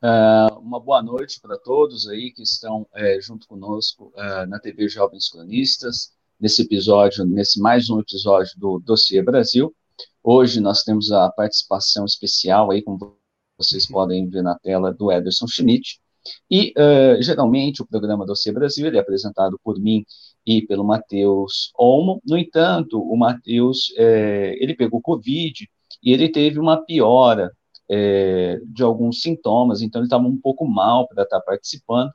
Uh, uma boa noite para todos aí que estão é, junto conosco uh, na TV Jovens Cronistas, nesse episódio, nesse mais um episódio do Dossiê Brasil. Hoje nós temos a participação especial aí, como vocês podem ver na tela, do Ederson Schmidt. E, uh, geralmente, o programa Dossiê Brasil é apresentado por mim e pelo Matheus Olmo. No entanto, o Matheus, é, ele pegou Covid e ele teve uma piora é, de alguns sintomas, então ele estava um pouco mal para estar tá participando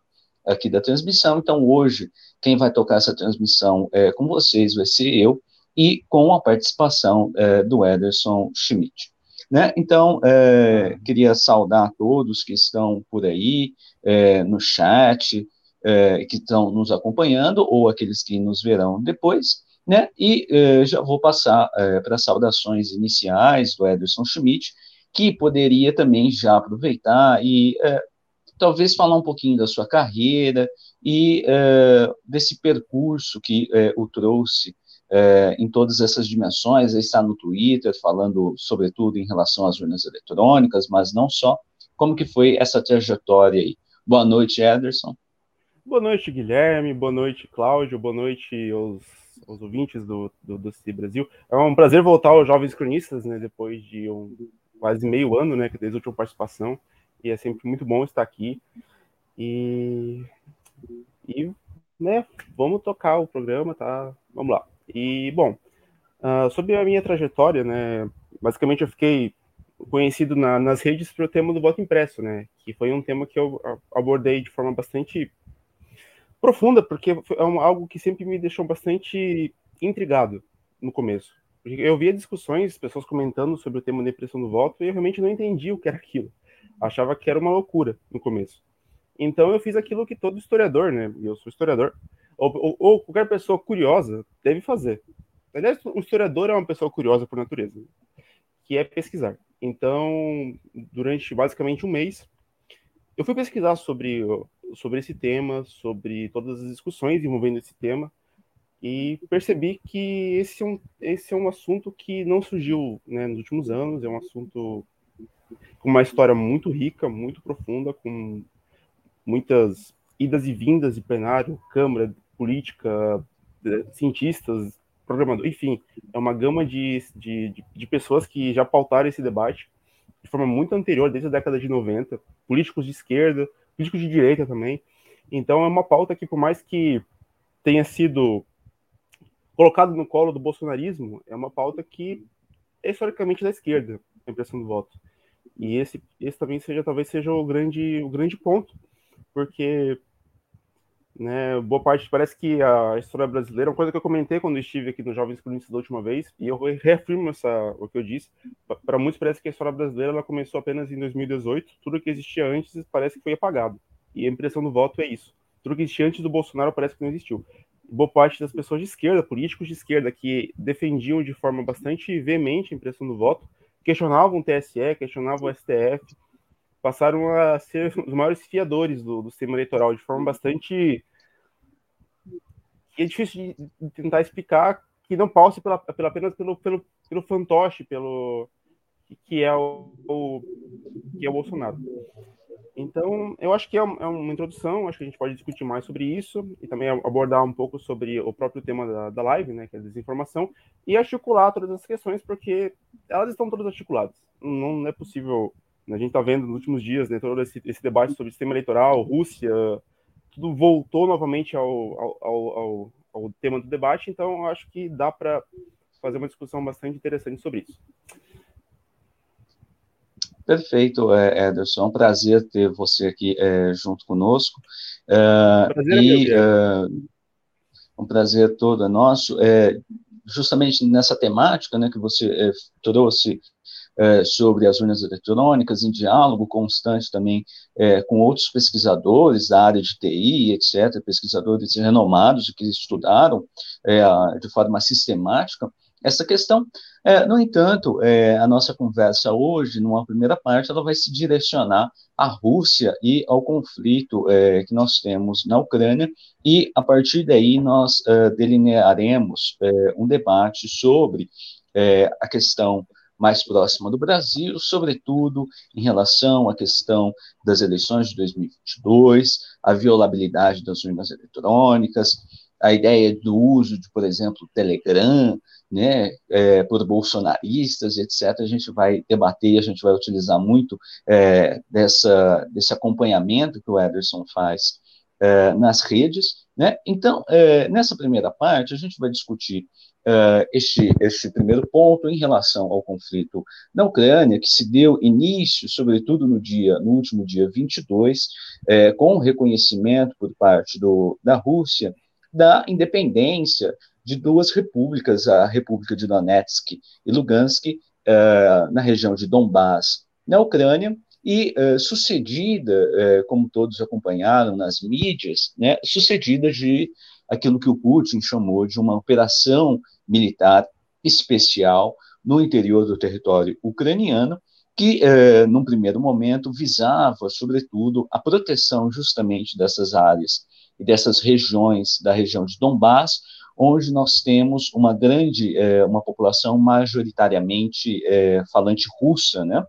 aqui da transmissão. Então, hoje, quem vai tocar essa transmissão é, com vocês vai ser eu e com a participação é, do Ederson Schmidt. Né? Então, é, queria saudar todos que estão por aí, é, no chat, é, que estão nos acompanhando, ou aqueles que nos verão depois, né? E é, já vou passar para as saudações iniciais do Ederson Schmidt, que poderia também já aproveitar e é, talvez falar um pouquinho da sua carreira e desse percurso que o trouxe é, em todas essas dimensões, ele está no Twitter falando sobretudo em relação às urnas eletrônicas, mas não só. Como que foi essa trajetória aí? Boa noite, Ederson. Boa noite, Guilherme. Boa noite, Cláudio. Boa noite aos, aos ouvintes do, do, do Brasil. É um prazer voltar aos Jovens Cronistas, né, depois de um, quase meio ano, né, desde a última participação. E é sempre muito bom estar aqui. E, e né, vamos tocar o programa, tá? Vamos lá. E, bom, uh, sobre a minha trajetória, né, basicamente eu fiquei conhecido na, nas redes pelo tema do voto impresso, né, que foi um tema que eu abordei de forma bastante profunda, porque é algo que sempre me deixou bastante intrigado no começo. Eu via discussões, pessoas comentando sobre o tema da impressão do voto, e eu realmente não entendia o que era aquilo. Achava que era uma loucura no começo. Então eu fiz aquilo que todo historiador, né? Eu sou historiador, ou, ou, ou, qualquer pessoa curiosa deve fazer. Aliás, um historiador é uma pessoa curiosa por natureza, que é pesquisar. Então, durante basicamente um mês, eu fui pesquisar sobre, sobre esse tema, sobre todas as discussões envolvendo esse tema, e percebi que esse é um, esse é um assunto que não surgiu né, nos últimos anos, é um assunto com uma história muito rica, muito profunda, com muitas idas e vindas de plenário, Câmara, política, cientistas, programadores, enfim, é uma gama de, de, de, pessoas que já pautaram esse debate de forma muito anterior, desde a década de 90, políticos de esquerda, políticos de direita também. Então é uma pauta que, por mais que tenha sido colocado no colo do bolsonarismo, é uma pauta que é historicamente da esquerda, a impressão do voto. E esse, esse também seja, talvez seja o grande, o grande ponto, porque né, boa parte parece que a história brasileira, uma coisa que eu comentei quando estive aqui no Jovens Cronistas da última vez, e eu reafirmo essa, o que eu disse, para muitos parece que a história brasileira ela começou apenas em 2018, tudo que existia antes parece que foi apagado, e a impressão do voto é isso, tudo que existia antes do Bolsonaro parece que não existiu. Boa parte das pessoas de esquerda, políticos de esquerda, que defendiam de forma bastante veemente a impressão do voto, questionavam o TSE, questionavam o STF, passaram a ser os maiores fiadores do, do sistema eleitoral de forma bastante. é difícil de tentar explicar que não passe pela, pela, apenas pelo, pelo, pelo fantoche, pelo que é o, o, que é o Bolsonaro. Então, eu acho que é, é uma introdução, acho que a gente pode discutir mais sobre isso e também abordar um pouco sobre o próprio tema da, da live, né, que é a desinformação, e articular todas as questões, porque elas estão todas articuladas. Não, não é possível a gente está vendo nos últimos dias né, todo esse, esse, debate sobre sistema eleitoral, Rússia, tudo voltou novamente ao, ao, ao, ao tema do debate, então acho que dá para fazer uma discussão bastante interessante sobre isso. Perfeito, é, Ederson. É um prazer ter você aqui é, junto conosco. É, prazer e é, é um prazer todo é nosso. É, justamente nessa temática né, que você é, trouxe é, sobre as urnas eletrônicas, em diálogo constante também é, com outros pesquisadores da área de TI, etc., pesquisadores renomados que estudaram é, de forma sistemática essa questão. É, no entanto, é, a nossa conversa hoje, numa primeira parte, ela vai se direcionar à Rússia e ao conflito é, que nós temos na Ucrânia, e a partir daí nós delinearemos um debate sobre a questão mais próxima do Brasil, sobretudo em relação à questão das eleições de 2022, a violabilidade das urnas eletrônicas, a ideia do uso de, por exemplo, Telegram, né, é, por bolsonaristas, etc. A gente vai debater, a gente vai utilizar muito é, dessa, desse acompanhamento que o Ederson faz é, nas redes. Né? Então, é, nessa primeira parte, a gente vai discutir uh, este, este primeiro ponto em relação ao conflito na Ucrânia, que se deu início, sobretudo no dia, no último dia 22, é, com o reconhecimento por parte do, da Rússia da independência de duas repúblicas, a República de Donetsk e Lugansk, uh, na região de Donbass, na Ucrânia, e uh, sucedida, uh, como todos acompanharam nas mídias, né, sucedida de aquilo que o Putin chamou de uma operação militar especial no interior do território ucraniano, que, eh, num primeiro momento, visava, sobretudo, a proteção justamente dessas áreas e dessas regiões da região de Donbass, onde nós temos uma grande, eh, uma população majoritariamente eh, falante russa, né?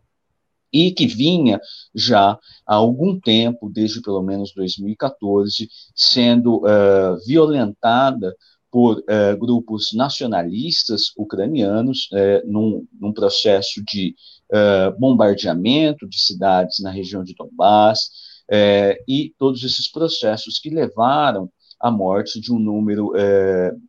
e que vinha já há algum tempo, desde pelo menos 2014, sendo uh, violentada por uh, grupos nacionalistas ucranianos, uh, num, num, processo de bombardeamento de cidades na região de Donbass, e todos esses processos que levaram à morte de um número,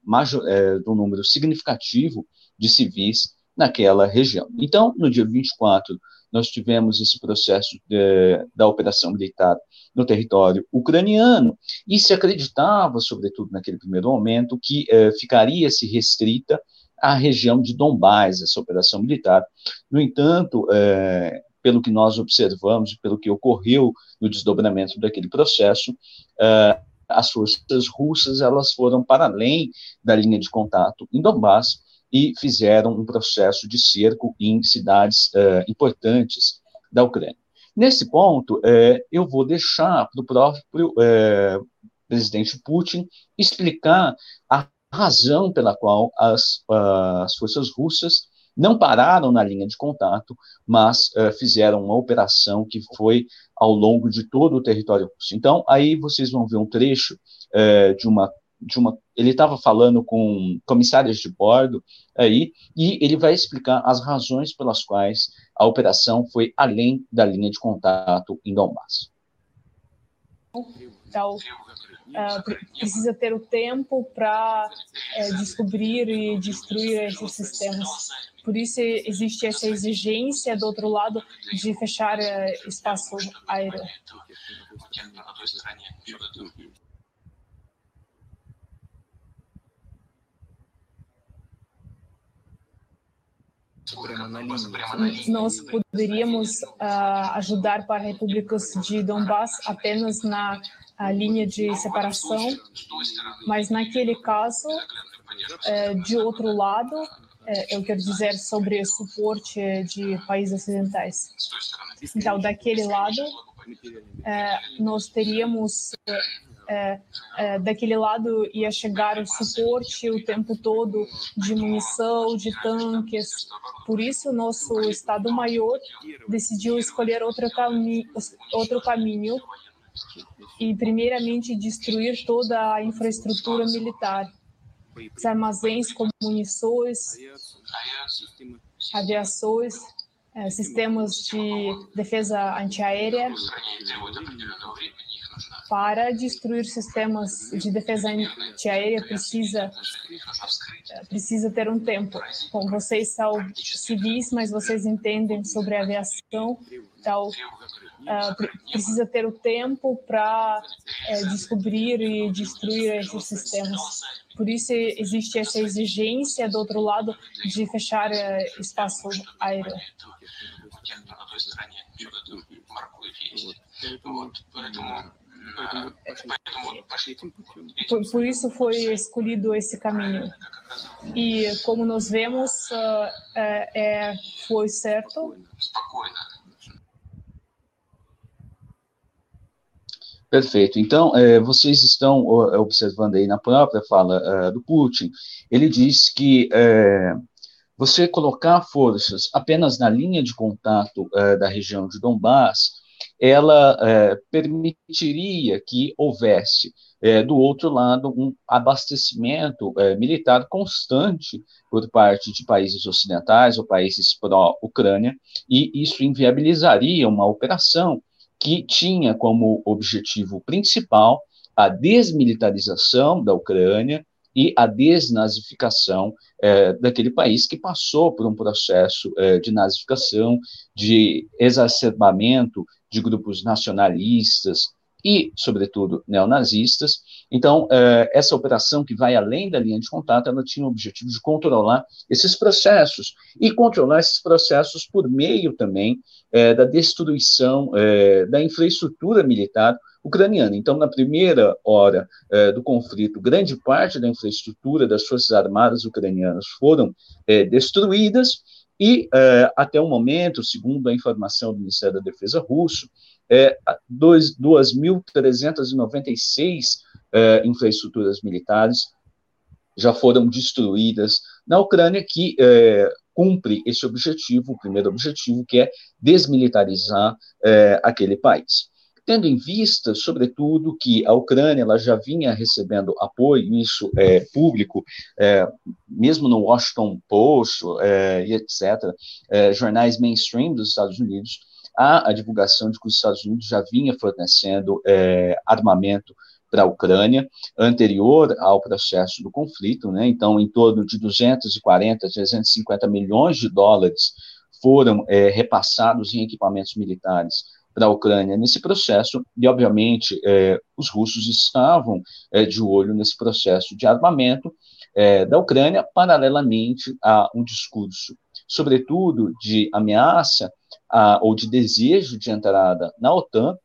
major, de um número significativo de civis naquela região. Então, no dia 24 nós tivemos esse processo de, da operação militar no território ucraniano, e se acreditava, sobretudo naquele primeiro momento, que eh, ficaria-se restrita à região de Donbás, essa operação militar. No entanto, eh, pelo que nós observamos, pelo que ocorreu no desdobramento daquele processo, eh, as forças russas elas foram para além da linha de contato em Donbás e fizeram um processo de cerco em cidades uh, importantes da Ucrânia. Nesse ponto, uh, eu vou deixar para o próprio uh, presidente Putin explicar a razão pela qual as, as forças russas não pararam na linha de contato, mas fizeram uma operação que foi ao longo de todo o território russo. Então, aí vocês vão ver um trecho de uma de uma, ele estava falando com comissários de bordo aí, e ele vai explicar as razões pelas quais a operação foi além da linha de contato em Donbass. Então, uh, precisa ter o tempo para uh, descobrir e destruir esses sistemas. Por isso existe essa exigência do outro lado de fechar uh, espaço aéreo. Nós poderíamos uh, ajudar para repúblicas de Donbass apenas na linha de separação, mas naquele caso, uh, de outro lado, uh, eu quero dizer sobre suporte de países ocidentais. Então, daquele lado, eh, nós teríamos é, é, daquele lado ia chegar o suporte o tempo todo de munição, de tanques. Por isso, nosso Estado-Maior decidiu escolher outro, cami outro caminho e, primeiramente, destruir toda a infraestrutura militar, os armazéns com munições, aviações, é, sistemas de defesa antiaérea para destruir sistemas de defesa antiaérea precisa precisa ter um tempo. Bom, vocês são civis, mas vocês entendem sobre aviação, então uh, precisa ter o tempo para uh, descobrir e destruir esses sistemas. Por isso existe essa exigência do outro lado de fechar uh, espaço aéreo. Por, por, isso foi escolhido esse caminho. E como nós vemos, uh, é, foi certo. Perfeito. Então, é, vocês estão observando aí na própria fala é, do Putin, ele diz que é, você colocar forças apenas na linha de contato é, da região de Donbass, ela permitiria que houvesse do outro lado, um abastecimento militar constante por parte de países ocidentais ou países pró-Ucrânia, e isso inviabilizaria uma operação que tinha como objetivo principal a desmilitarização da Ucrânia e a desnazificação é, daquele país que passou por um processo é, de nazificação, de exacerbamento de grupos nacionalistas, e, sobretudo, neonazistas. Então, eh, essa operação que vai além da linha de contato, ela tinha o objetivo de controlar esses processos e controlar esses processos por meio também eh, da destruição eh, da infraestrutura militar ucraniana. Então, na primeira hora do conflito, grande parte da infraestrutura das forças armadas ucranianas foram destruídas e, até o momento, segundo a informação do Ministério da Defesa russo, é, 2.396 é, infraestruturas militares já foram destruídas na Ucrânia, que é, cumpre esse objetivo, o primeiro objetivo, que é desmilitarizar é, aquele país. Tendo em vista, sobretudo, que a Ucrânia ela já vinha recebendo apoio, isso é público, é, mesmo no Washington Post é, e etc., é, jornais mainstream dos Estados Unidos, há a divulgação de que os Estados Unidos já vinha fornecendo é, armamento para a Ucrânia, anterior ao processo do conflito, né? então, em torno de 240, 350 milhões de dólares foram é, repassados em equipamentos militares para a Ucrânia nesse processo, e, obviamente, é, os russos estavam é, de olho nesse processo de armamento é, da Ucrânia, paralelamente a um discurso, sobretudo, de ameaça ou de desejo de entrada na OTAN,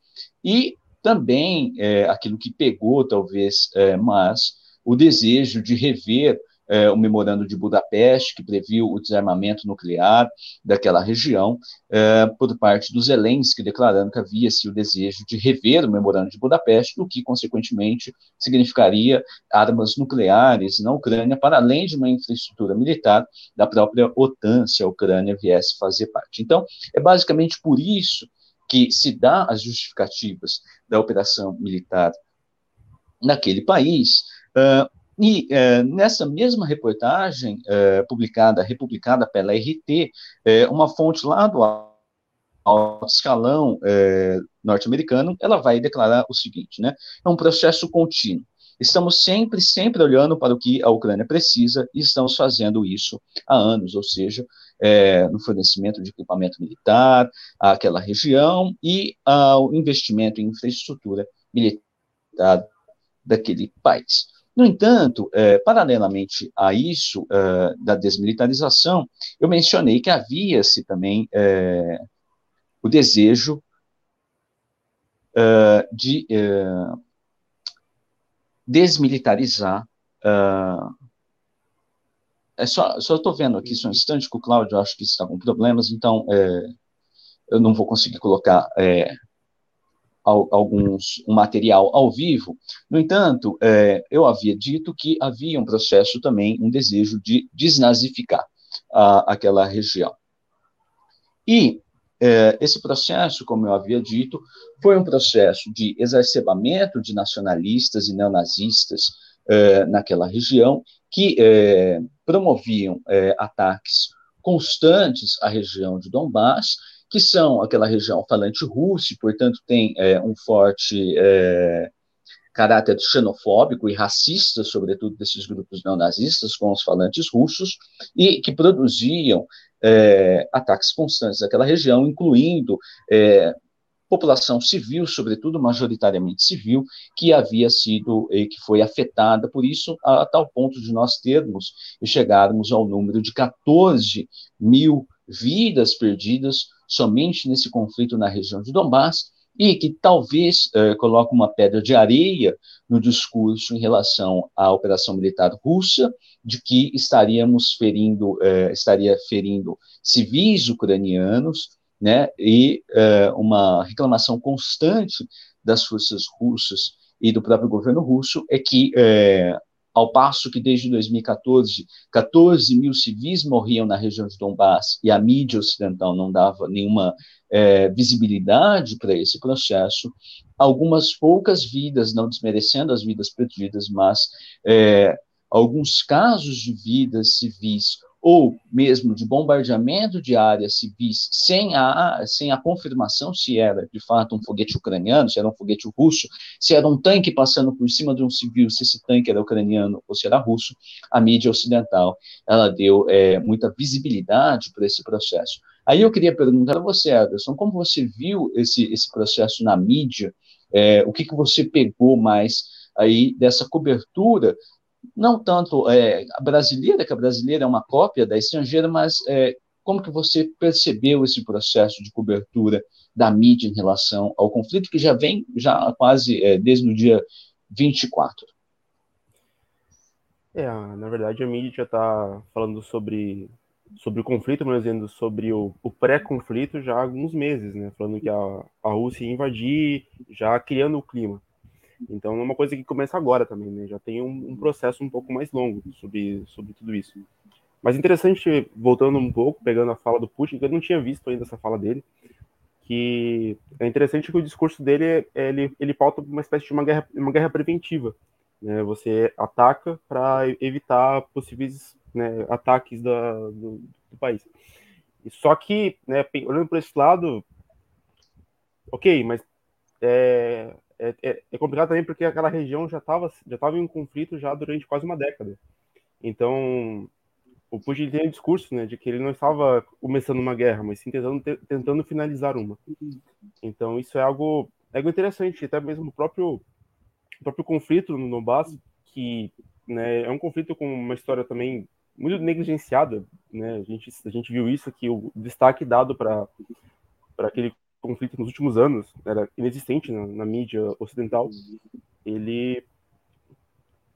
e também é, aquilo que pegou, talvez, é, mais, o desejo de rever é, o memorando de Budapeste, que previu o desarmamento nuclear daquela região, é, por parte dos Zelensky, declarando que havia-se o desejo de rever o memorando de Budapeste, o que, consequentemente, significaria armas nucleares na Ucrânia, para além de uma infraestrutura militar da própria OTAN, se a Ucrânia viesse fazer parte. Então, é basicamente por isso que se dá as justificativas da operação militar naquele país, uh, e é, nessa mesma reportagem, é, publicada, republicada pela RT, é, uma fonte lá do alto escalão norte-americano, ela vai declarar o seguinte, né? É um processo contínuo. Estamos sempre, sempre olhando para o que a Ucrânia precisa e estamos fazendo isso há anos, ou seja, é, no fornecimento de equipamento militar àquela região e ao investimento em infraestrutura militar daquele país. No entanto, é, paralelamente a isso, é, da desmilitarização, eu mencionei que havia-se também é, o desejo é, de é, desmilitarizar. É, só estou vendo aqui só um instante que o Cláudio acho que está com problemas, então eu não vou conseguir colocar alguns um material ao vivo. No entanto, é, eu havia dito que havia um processo também, um desejo de desnazificar a, aquela região. E é, esse processo, como eu havia dito, foi um processo de exacerbamento de nacionalistas e neonazistas é, naquela região, que é, promoviam é, ataques constantes à região de Donbass que são aquela região falante russo, e, portanto, tem é, um forte é, caráter xenofóbico e racista, sobretudo desses grupos neonazistas com os falantes russos, e que produziam é, ataques constantes àquela região, incluindo é, população civil, sobretudo majoritariamente civil, que havia sido e que foi afetada por isso, a, a tal ponto de nós termos e chegarmos ao número de 14 mil vidas perdidas somente nesse conflito na região de Donbass, e que talvez eh, coloque uma pedra de areia no discurso em relação à operação militar russa, de que estaríamos ferindo, eh, estaria ferindo civis ucranianos, né, e eh, uma reclamação constante das forças russas e do próprio governo russo é que ao passo que desde 2014, 14 mil civis morriam na região de Donbass e a mídia ocidental não dava nenhuma é, visibilidade para esse processo, algumas poucas vidas, não desmerecendo as vidas perdidas, mas é, alguns casos de vidas civis ou mesmo de bombardeamento de áreas civis sem a, sem a confirmação se era de fato um foguete ucraniano, se era um foguete russo, se era um tanque passando por cima de um civil, se esse tanque era ucraniano ou se era russo, a mídia ocidental ela deu é, muita visibilidade para esse processo. Aí eu queria perguntar a você, Anderson, como você viu esse, esse processo na mídia? É, o que, que você pegou mais aí dessa cobertura não tanto é, a brasileira, que a brasileira é uma cópia da estrangeira, mas é, como que você percebeu esse processo de cobertura da mídia em relação ao conflito que já vem já quase é, desde o dia 24? É, na verdade a mídia já está falando sobre sobre o conflito, mas dizendo sobre o, o pré-conflito já há alguns meses, né? Falando que a, a Rússia ia invadir, já criando o clima. Então é uma coisa que começa agora também, né? Já tem um, um, processo um pouco mais longo sobre, sobre tudo isso. Mas interessante, voltando um pouco, pegando a fala do Putin, que eu não tinha visto ainda essa fala dele, que é interessante que o discurso dele é, ele, ele pauta uma espécie de uma guerra, uma guerra preventiva. Né? Você ataca para evitar possíveis né, ataques da, do, do país. Só que, né, olhando por esse lado, ok, mas é, é, é, é, complicado também porque aquela região já estava já tava em um conflito já durante quase uma década. Então, o Putin tem o discurso né, de que ele não estava começando uma guerra, mas sim tentando, tentando finalizar uma. Então, isso é algo, é algo interessante, até mesmo o próprio, o próprio conflito no Donbass, que né, é um conflito com uma história também muito negligenciada. Né? A, gente, a gente viu isso, que o destaque dado para aquele conflito nos últimos anos, era inexistente na, na mídia ocidental, ele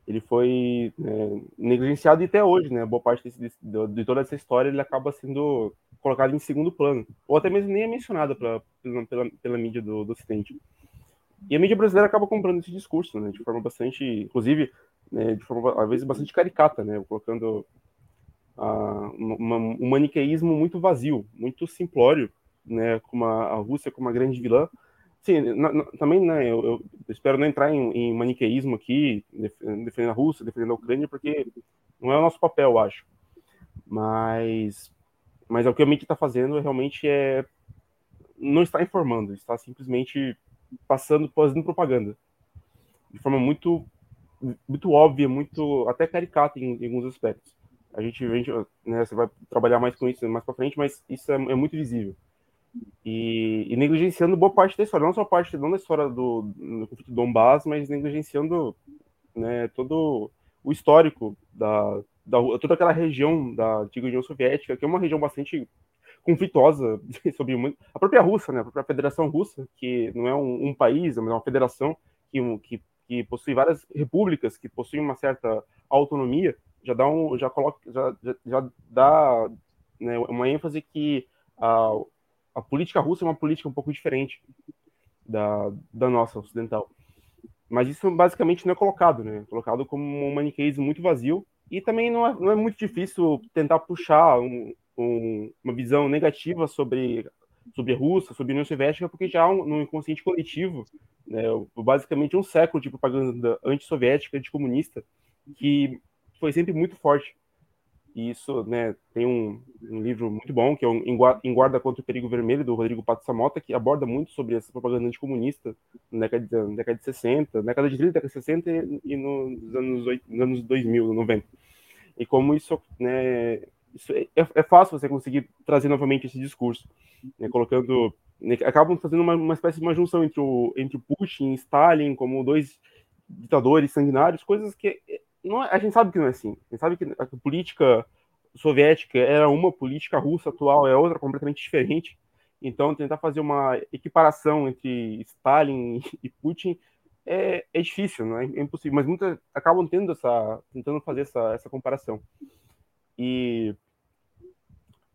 ele foi é, negligenciado e até hoje, né? Boa parte desse, de, toda essa história ele acaba sendo colocado em segundo plano, ou até mesmo nem é mencionado pra, pela, pela, pela mídia do, do Ocidente. E a mídia brasileira acaba comprando esse discurso, né? De forma bastante, inclusive, né, de forma às vezes bastante caricata, né? Colocando uh, um maniqueísmo muito vazio, muito simplório, né, como a, a Rússia como uma grande vilã. Sim, na, na, também, né, eu, eu, espero não entrar em, em maniqueísmo aqui, defendendo a Rússia, defendendo a Ucrânia, porque não é o nosso papel, eu acho. Mas, mas é o que a mídia está fazendo realmente é não está informando, está simplesmente passando, fazendo propaganda de forma muito muito óbvia, muito até caricata em, em alguns aspectos. A gente, a gente né, você vai trabalhar mais com isso mais para frente, mas isso é, é muito visível e, e, negligenciando boa parte da história, não só parte não da história do, do conflito do Donbass, mas negligenciando né, todo o histórico da, da toda aquela região da antiga União Soviética, que é uma região bastante conflituosa sobre a própria Rússia, né, a própria Federação Russa, que não é um, um país, mas é uma federação que, que, que, possui várias repúblicas que possuem uma certa autonomia, já dá um, já coloca, já, já, já dá né, uma ênfase que a, a política russa é uma política um pouco diferente da, da nossa ocidental. Mas isso basicamente não é colocado, né? É colocado como um maniqueísmo muito vazio. E também não é, não é muito difícil tentar puxar um, um, uma visão negativa sobre, sobre a Rússia, sobre a União Soviética, porque já um, no inconsciente coletivo, né, basicamente um século de propaganda antissoviética, anticomunista, que foi sempre muito forte. E isso, né, tem um, um, livro muito bom, que é o Em Guarda contra o Perigo Vermelho, do Rodrigo Pato Samota, que aborda muito sobre essa propaganda anticomunista na década na década de 60, na década de 30, década de 60 e nos anos, 8, nos anos 2000, 90. E como isso, né, isso é, é, fácil você conseguir trazer novamente esse discurso, né, colocando... Né, acabam fazendo uma, uma espécie de uma junção entre o, entre o Putin e Stalin como dois ditadores sanguinários, coisas que não, é, a gente sabe que não é assim. A gente sabe que a política soviética era uma, política russa atual é outra, completamente diferente. Então, tentar fazer uma equiparação entre Stalin e Putin é, é difícil, não é? é impossível. Mas muitas acabam tendo essa, tentando fazer essa, essa comparação. E,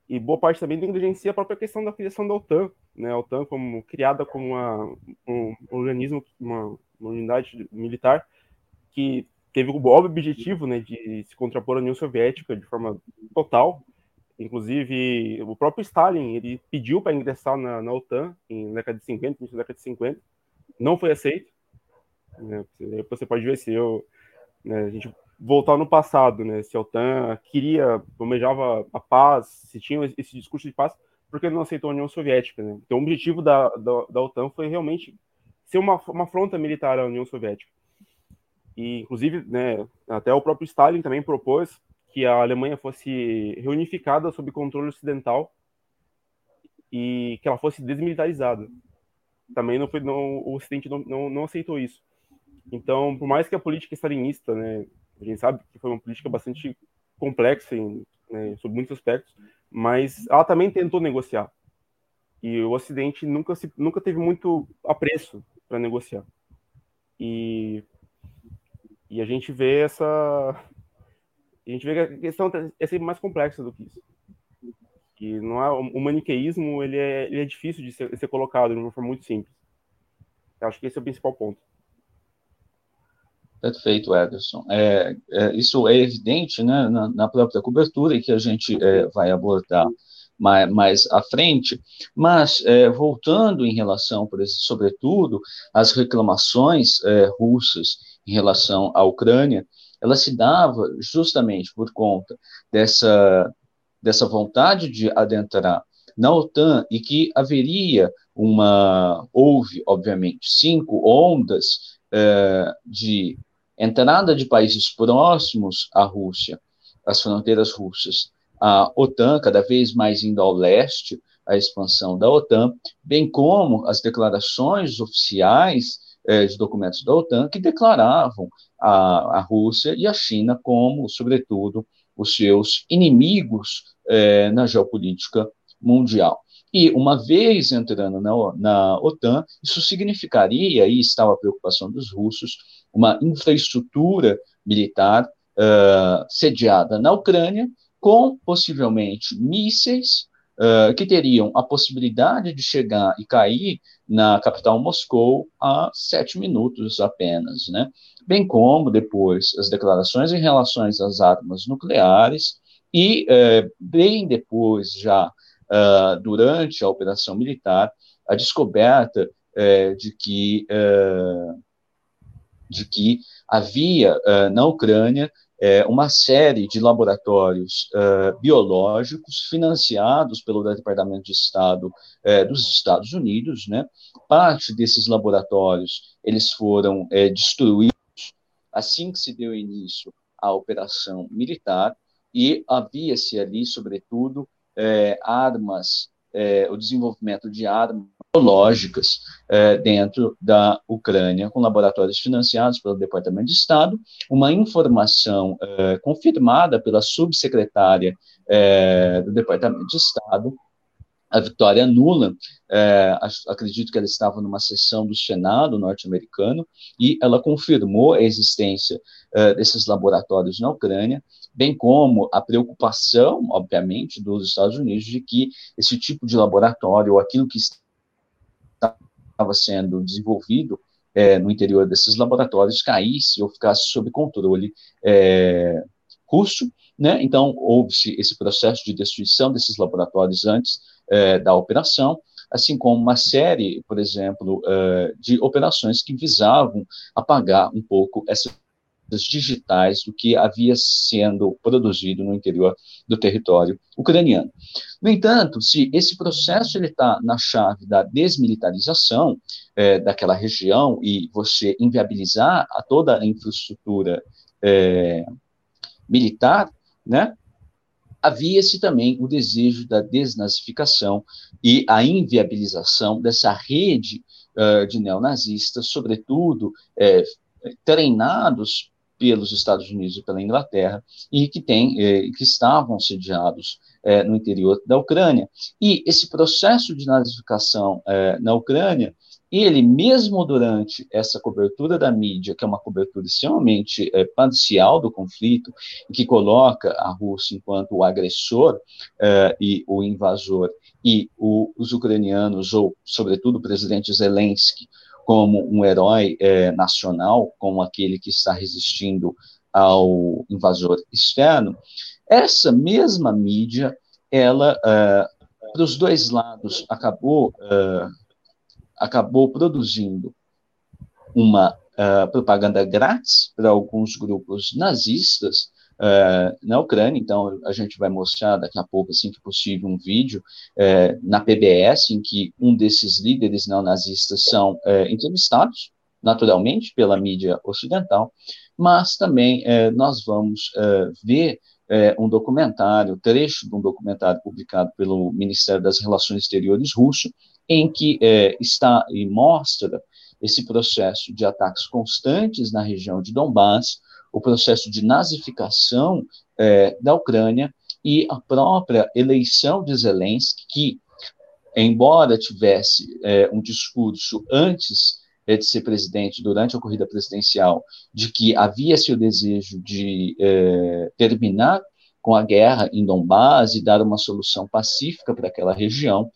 e boa parte também negligencia a própria questão da criação da OTAN, né? A OTAN como criada como uma, um, organismo, uma, uma unidade militar que teve o óbvio objetivo né, de se contrapor à União Soviética de forma total. Inclusive, o próprio Stalin ele pediu para ingressar na, na OTAN em década de 50, início da década de 50, não foi aceito. Né, você pode ver se eu, né, a gente voltar no passado, né, se a OTAN queria, almejava a paz, se tinha esse discurso de paz, porque não aceitou a União Soviética. Né? Então, o objetivo da, da, da OTAN foi realmente ser uma, uma afronta militar à União Soviética. E, inclusive, né, até o próprio Stalin também propôs que a Alemanha fosse reunificada sob controle ocidental e que ela fosse desmilitarizada. Também não foi, não, o Ocidente não, não, não aceitou isso. Então, por mais que a política stalinista, né, a gente sabe que foi uma política bastante complexa em, né, sobre muitos aspectos, mas ela também tentou negociar. E o Ocidente nunca, se, nunca teve muito apreço para negociar. E, e a gente vê essa. A gente vê que a questão é sempre mais complexa do que isso. Que não é, o maniqueísmo ele é, ele é difícil de ser, de ser colocado de uma forma muito simples. Eu acho que esse é o principal ponto. Perfeito, Ederson. É, é, isso é evidente né, na, na, própria cobertura e que a gente é, vai abordar mais, mais à frente, mas é, voltando em relação, por esse, sobretudo, às reclamações é, russas em relação à Ucrânia, ela se dava justamente por conta dessa, dessa vontade de adentrar na OTAN e que haveria uma, houve, obviamente, cinco ondas é, de entrada de países próximos à Rússia, às fronteiras russas, a OTAN cada vez mais indo ao leste, a expansão da OTAN, bem como as declarações oficiais eh, de documentos da OTAN que declaravam a, a Rússia e a China como, sobretudo, os seus inimigos eh, na geopolítica mundial. E uma vez entrando na, na OTAN, isso significaria, aí estava a preocupação dos russos, uma infraestrutura militar uh, sediada na Ucrânia, com possivelmente mísseis que teriam a possibilidade de chegar e cair na capital Moscou a sete minutos apenas, né? Bem como depois as declarações em relação às armas nucleares e uh, bem depois já uh, durante a operação militar a descoberta de que de que havia na Ucrânia é, uma série de laboratórios uh, biológicos financiados pelo Departamento de Estado uh, dos Estados Unidos, né? Parte desses laboratórios eles foram uh, destruídos assim que se deu início à operação militar e havia-se ali, sobretudo, armas, o desenvolvimento de armas biológicas é, dentro da Ucrânia, com laboratórios financiados pelo Departamento de Estado, uma informação é, confirmada pela subsecretária é, do Departamento de Estado, a Vitória Nuland, é, acredito que ela estava numa sessão do Senado norte-americano, e ela confirmou a existência é, desses laboratórios na Ucrânia, bem como a preocupação, obviamente, dos Estados Unidos de que esse tipo de laboratório, ou aquilo que estava sendo desenvolvido é, no interior desses laboratórios caísse ou ficasse sob controle é, russo, né? Então houve-se esse processo de destruição desses laboratórios antes é, da operação, assim como uma série, por exemplo, é, de operações que visavam apagar um pouco essa digitais do que havia sendo produzido no interior do território ucraniano. No entanto, se esse processo ele está na chave da desmilitarização é, daquela região e você inviabilizar a toda a infraestrutura é, militar, né? Havia-se também o desejo da desnazificação e a inviabilização dessa rede uh, de neonazistas, sobretudo é, treinados pelos Estados Unidos e pela Inglaterra e que tem, eh, que estavam sediados eh, no interior da Ucrânia. E esse processo de nazificação eh, na Ucrânia, ele mesmo durante essa cobertura da mídia, que é uma cobertura extremamente eh, parcial do conflito, que coloca a Rússia enquanto o agressor eh, e o invasor, e o, os ucranianos, ou sobretudo o presidente Zelensky, como um herói é, nacional, como aquele que está resistindo ao invasor externo, essa mesma mídia, ela, uh, para os dois lados, acabou, uh, acabou produzindo uma uh, propaganda grátis para alguns grupos nazistas uh, na Ucrânia. Então, a gente vai mostrar daqui a pouco, assim que possível, um vídeo uh, na PBS em que um desses líderes neonazistas são entrevistados, naturalmente, pela mídia ocidental, mas também nós vamos ver um documentário, trecho de um documentário publicado pelo Ministério das Relações Exteriores russo, em que está e mostra esse processo de ataques constantes na região de Donbass, o processo de nazificação é, da Ucrânia e a própria eleição de Zelensky, que, embora tivesse é, um discurso antes é, de ser presidente, durante a corrida presidencial, de que havia-se o desejo de terminar com a guerra em Donbass e dar uma solução pacífica para aquela região,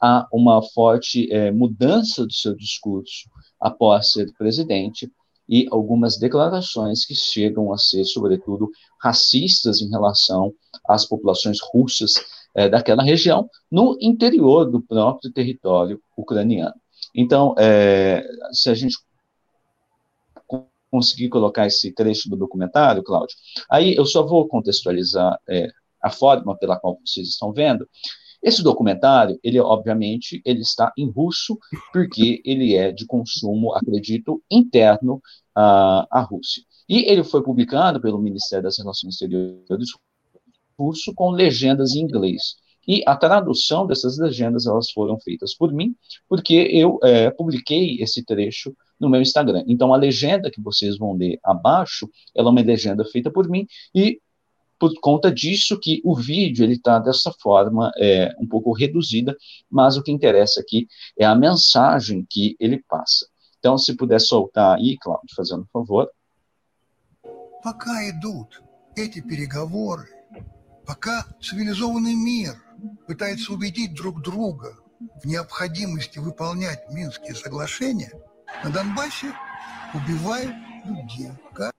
há uma forte mudança do seu discurso após ser presidente, e algumas declarações que chegam a ser, sobretudo, racistas em relação às populações russas é, daquela região, no interior do próprio território ucraniano. Então, é, se a gente conseguir colocar esse trecho do documentário, Cláudio, aí eu só vou contextualizar é, a forma pela qual vocês estão vendo, esse documentário, ele obviamente, ele está em russo, porque ele é de consumo, acredito, interno à, à Rússia. E ele foi publicado pelo Ministério das Relações Exteriores russo com legendas em inglês. E a tradução dessas legendas elas foram feitas por mim, porque eu é, publiquei esse trecho no meu Instagram. Então a legenda que vocês vão ler abaixo, ela é uma legenda feita por mim e por conta disso que o vídeo ele está dessa forma é, um pouco reduzida, mas o que interessa aqui é a mensagem que ele passa. Então, se puder soltar aí, Cláudio, fazendo um favor. Пока идут эти переговоры, пока цивилизованный мир пытается убедить друг друга в необходимости выполнять Минские соглашения, на Донбассе убивают людей, как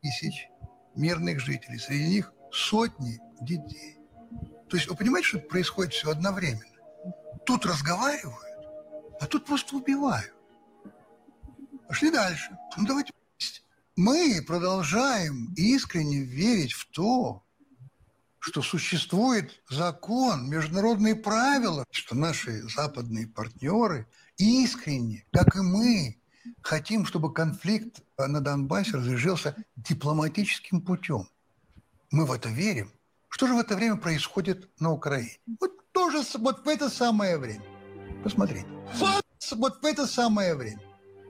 тысяч мирных жителей. Среди них сотни детей. То есть вы понимаете, что происходит все одновременно? Тут разговаривают, а тут просто убивают. Пошли дальше. Ну давайте. Мы продолжаем искренне верить в то, что существует закон, международные правила, что наши западные партнеры искренне, как и мы, хотим, чтобы конфликт на Донбассе разрешился дипломатическим путем. Мы в это верим. Что же в это время происходит на Украине? Вот тоже вот в это самое время. Посмотрите. Вот в это самое время.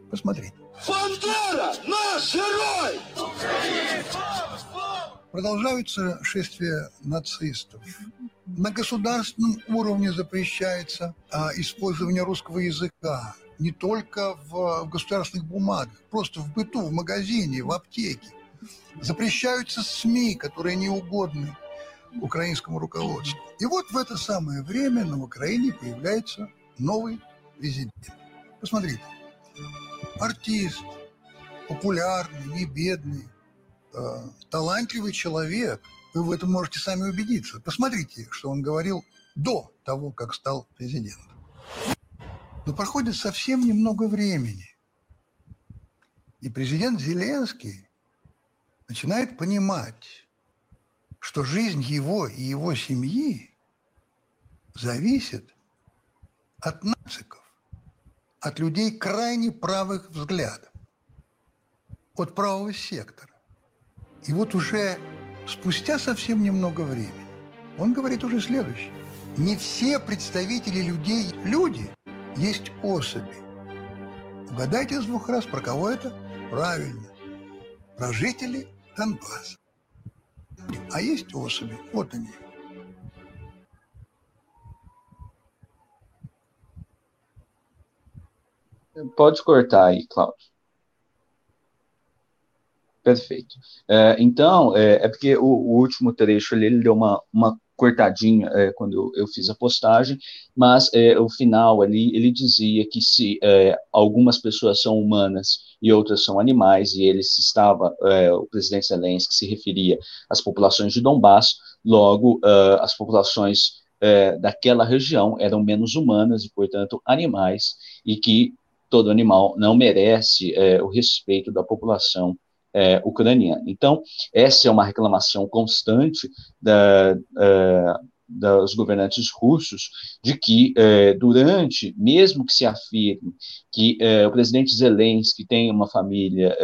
Посмотрите. Фандера, наш герой! Продолжаются шествия нацистов. На государственном уровне запрещается а, использование русского языка не только в, в государственных бумагах, просто в быту, в магазине, в аптеке. Запрещаются СМИ, которые не угодны украинскому руководству. И вот в это самое время на Украине появляется новый президент. Посмотрите, артист, популярный, не бедный, э, талантливый человек. Вы в этом можете сами убедиться. Посмотрите, что он говорил до того, как стал президентом. Но проходит совсем немного времени. И президент Зеленский начинает понимать, что жизнь его и его семьи зависит от нациков, от людей крайне правых взглядов, от правого сектора. И вот уже спустя совсем немного времени он говорит уже следующее. Не все представители людей – люди, есть особи. Угадайте с двух раз, про кого это? Правильно. Про жителей Донбасс. А есть особи, вот они. Pode cortar aí, Cláudio. Perfeito. É, então, é, é porque o, o, último trecho ali, ele deu uma, uma cortadinha é, quando eu, eu, fiz a postagem, mas é, o final ali ele dizia que se é, algumas pessoas são humanas e outras são animais, e ele estava, é, o presidente Zelensky se referia às populações de Donbass, logo uh, as populações é, daquela região eram menos humanas e, portanto, animais, e que todo animal não merece é, o respeito da população é, ucraniana. Então, essa é uma reclamação constante da, é, dos governantes russos de que, é, durante, mesmo que se afirme que é, o presidente Zelensky tem uma família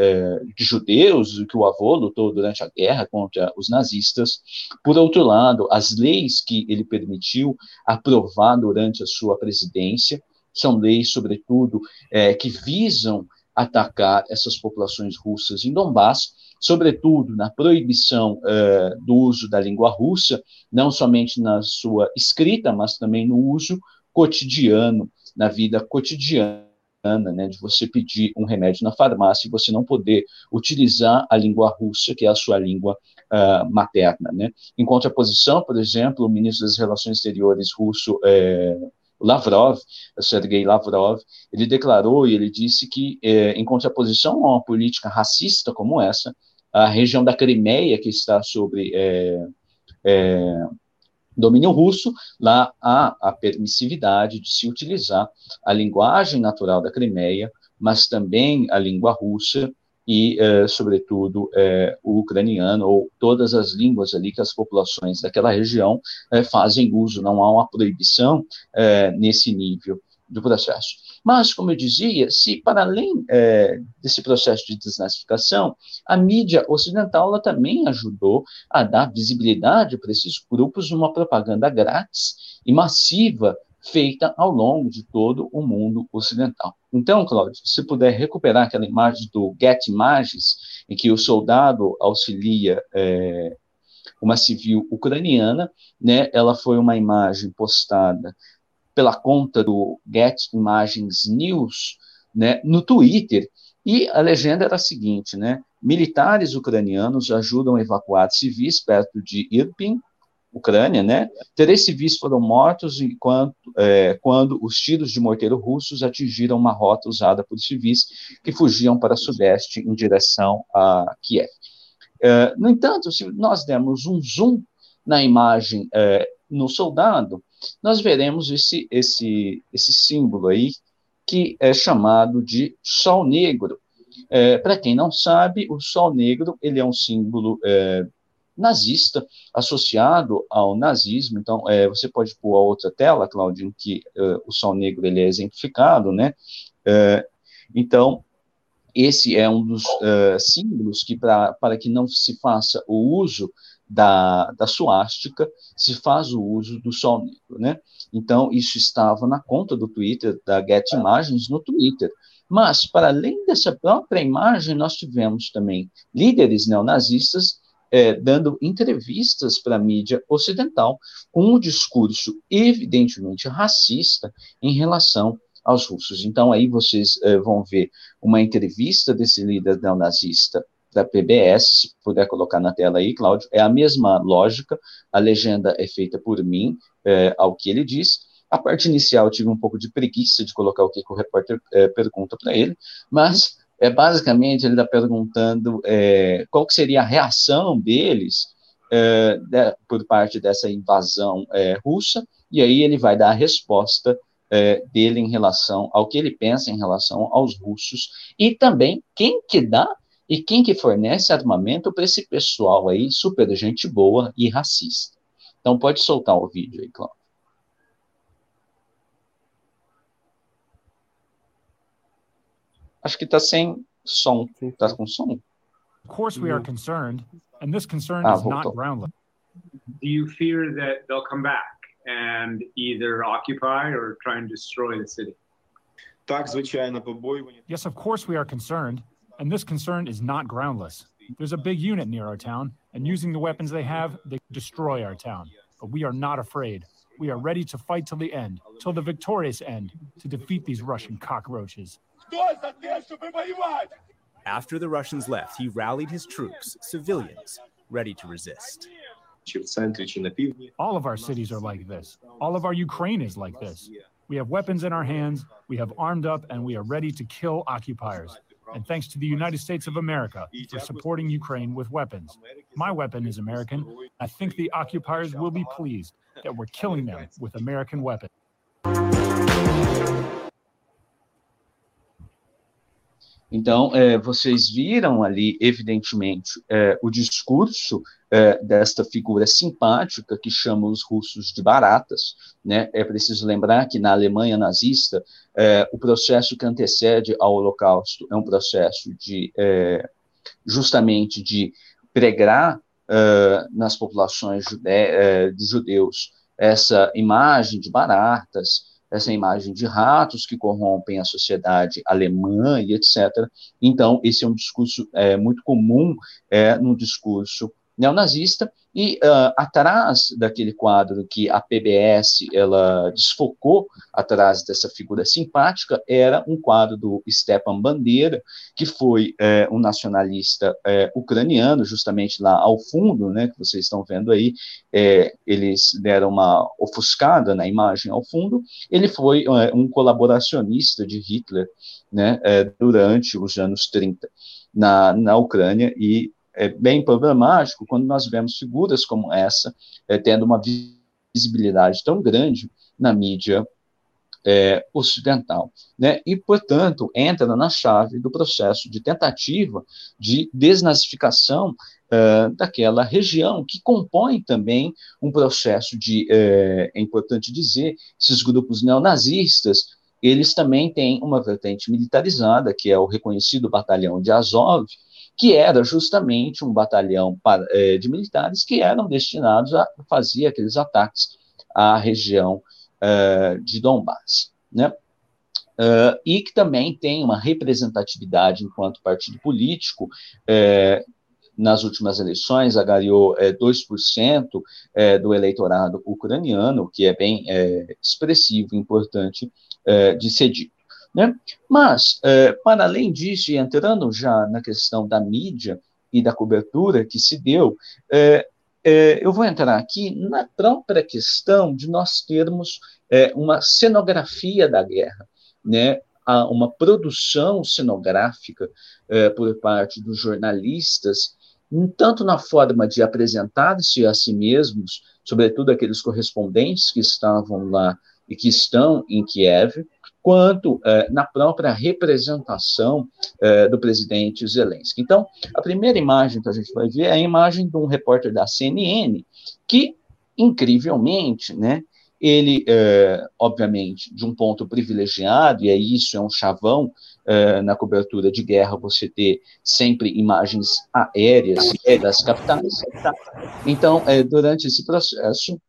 de judeus, que o avô lutou durante a guerra contra os nazistas, por outro lado, as leis que ele permitiu aprovar durante a sua presidência são leis, sobretudo, que visam atacar essas populações russas em Donbass, sobretudo na proibição uh, do uso da língua russa, não somente na sua escrita, mas também no uso cotidiano, na vida cotidiana. Né, de você pedir um remédio na farmácia e você não poder utilizar a língua russa, que é a sua língua uh, materna. Né. Em contraposição, por exemplo, o ministro das Relações Exteriores russo, eh, Lavrov, Sergei Lavrov, ele declarou e ele disse que, é, em contraposição a uma política racista como essa, a região da Crimeia, que está sobre é, é, domínio russo, lá há a permissividade de se utilizar a linguagem natural da Crimeia, mas também a língua russa e, é, sobretudo, é, o ucraniano, ou todas as línguas ali que as populações daquela região é, fazem uso, não há uma proibição nesse nível do processo. Mas, como eu dizia, se para além desse processo de desnazificação, a mídia ocidental ela também ajudou a dar visibilidade para esses grupos numa propaganda grátis e massiva feita ao longo de todo o mundo ocidental. Então, Cláudio, se puder recuperar aquela imagem do Get Images, em que o soldado auxilia é, uma civil ucraniana, né, ela foi uma imagem postada pela conta do Get Imagens News, né, no Twitter, e a legenda era a seguinte, né, militares ucranianos ajudam a evacuar civis perto de Irpin, Ucrânia, né? Três civis foram mortos enquanto, é, quando os tiros de morteiro russos atingiram uma rota usada por civis que fugiam para o sudeste em direção a Kiev. É, no entanto, se nós dermos um zoom na imagem é, no soldado, nós veremos esse, esse, esse símbolo aí, que é chamado de Sol Negro. É, Para quem não sabe, o Sol Negro ele é um símbolo é, nazista associado ao nazismo. Então, é, você pode pôr a outra tela, Claudio, em que uh, o sol negro ele é exemplificado, né? Uh, então, esse é um dos uh, símbolos que, pra, para que não se faça o uso da, da suástica, se faz o uso do sol negro, né? Então, isso estava na conta do Twitter, da Get Imagens, no Twitter. Mas, para além dessa própria imagem, nós tivemos também líderes neonazistas é, dando entrevistas para a mídia ocidental com um discurso evidentemente racista em relação aos russos. Então, aí vocês é, vão ver uma entrevista desse líder neonazista da PBS, se puder colocar na tela aí, Cláudio, é a mesma lógica, a legenda é feita por mim, é, ao que ele diz. A parte inicial eu tive um pouco de preguiça de colocar o que, que o repórter é, pergunta para ele, mas é basicamente ele está perguntando é, qual que seria a reação deles é, de, por parte dessa invasão é, russa, e aí ele vai dar a resposta é, dele em relação ao que ele pensa em relação aos russos, e também quem que dá e quem que fornece armamento para esse pessoal aí, super gente boa e racista. Então pode soltar o vídeo aí, Cláudio. Acho que está sem som. Está com som? Of course, we are concerned, and this concern ah, is not groundless. Do you fear that they'll come back and either occupy or try and destroy the city? Yes, of course we are concerned, and this concern is not groundless. There's a big unit near our town, and using the weapons they have, they destroy our town. But we are not afraid. We are ready to fight till the end, till the victorious end, to defeat these Russian cockroaches. After the Russians left, he rallied his troops, civilians, ready to resist. All of our cities are like this. All of our Ukraine is like this. We have weapons in our hands, we have armed up, and we are ready to kill occupiers. And thanks to the United States of America for supporting Ukraine with weapons. My weapon is American. I think the occupiers will be pleased that we're killing them with American weapons. Então, é, vocês viram ali, evidentemente, é, o discurso é, desta figura simpática que chama os russos de baratas. Né? É preciso lembrar que na Alemanha nazista, é, o processo que antecede ao Holocausto é um processo de é, justamente de pregar é, nas populações jude de judeus essa imagem de baratas, essa imagem de ratos que corrompem a sociedade alemã e etc. Então, esse é um discurso é, muito comum é, no discurso neonazista, e uh, atrás daquele quadro que a PBS ela desfocou atrás dessa figura simpática era um quadro do Stepan Bandeira, que foi é, um nacionalista é, ucraniano, justamente lá ao fundo, né, que vocês estão vendo aí, é, eles deram uma ofuscada na imagem ao fundo. Ele foi é, um colaboracionista de Hitler, né, é, durante os anos 30 na, na Ucrânia e é bem problemático quando nós vemos figuras como essa é, tendo uma visibilidade tão grande na mídia é, ocidental, né? E portanto entra na chave do processo de tentativa de desnazificação é, daquela região que compõe também um processo de é, é importante dizer esses grupos neonazistas eles também têm uma vertente militarizada que é o reconhecido batalhão de Azov que era justamente um batalhão é, de militares que eram destinados a fazer aqueles ataques à região é, de Donbass, né? Uh, e que também tem uma representatividade enquanto partido político. É, nas últimas eleições, agariou é, 2% é, do eleitorado ucraniano, que é bem expressivo e importante de ser dito. Né? Mas, é, para além disso, e entrando já na questão da mídia e da cobertura que se deu, é, é, eu vou entrar aqui na própria questão de nós termos uma cenografia da guerra, né? uma produção cenográfica por parte dos jornalistas, tanto na forma de apresentar-se a si mesmos, sobretudo aqueles correspondentes que estavam lá e que estão em Kiev, quanto eh, na própria representação eh, do presidente Zelensky. Então, a primeira imagem que a gente vai ver é a imagem de um repórter da CNN que, incrivelmente, né, ele, eh, obviamente, de um ponto privilegiado, e é isso, é um chavão na cobertura de guerra, você ter sempre imagens aéreas das capitais. Então, durante esse processo,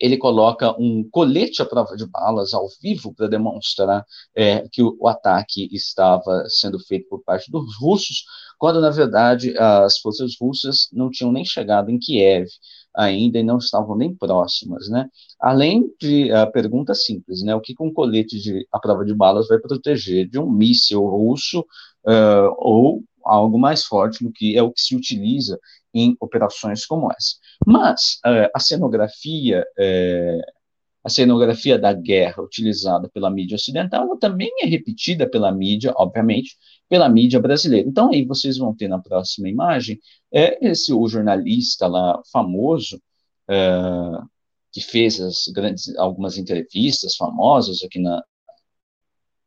ele coloca um colete à prova de balas ao vivo para demonstrar é, que o, o, ataque estava sendo feito por parte dos russos, quando na verdade as forças russas não tinham nem chegado em Kiev ainda e não estavam nem próximas, né? Além de a pergunta simples, né? O que um colete de à prova de balas vai proteger de um míssil russo uh, ou algo mais forte do que é o que se utiliza em operações como essa? Mas uh, a cenografia, uh, a cenografia da guerra utilizada pela mídia ocidental também é repetida pela mídia, obviamente, pela mídia brasileira. Então aí vocês vão ter na próxima imagem é esse o jornalista lá famoso uh, que fez as grandes algumas entrevistas famosas aqui na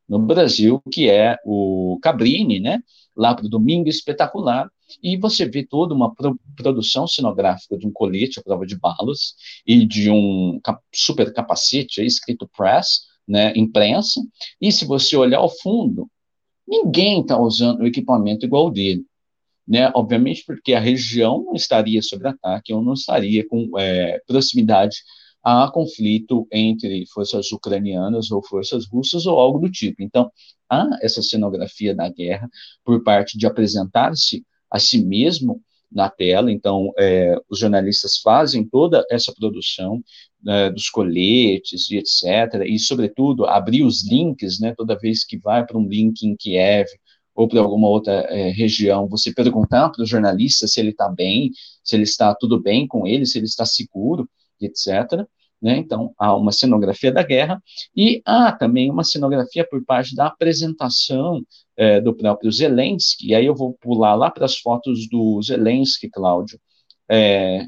no Brasil, que é o Cabrini, né? Lá para o Domingo Espetacular, e você vê toda uma pro produção cenográfica de um colete à prova de balas e de um cap super capacete escrito press, né, imprensa, e se você olhar ao fundo, ninguém está usando o equipamento igual dele. Né, obviamente porque a região não estaria sob ataque ou não estaria com é, proximidade a conflito entre forças ucranianas ou forças russas ou algo do tipo. Então, há essa cenografia da guerra por parte de apresentar-se a si mesmo na tela. Então, é, os jornalistas fazem toda essa produção né, dos coletes e etc. E, sobretudo, abrir os links, né, toda vez que vai para um link em Kiev ou para alguma outra é, região, você perguntar para o jornalista se ele está bem, se ele está tudo bem com ele, se ele está seguro, etc. Né? Então, há uma cenografia da guerra e há também uma cenografia por parte da apresentação é, do próprio Zelensky, e aí eu vou pular lá para as fotos do Zelensky, Cláudio. É,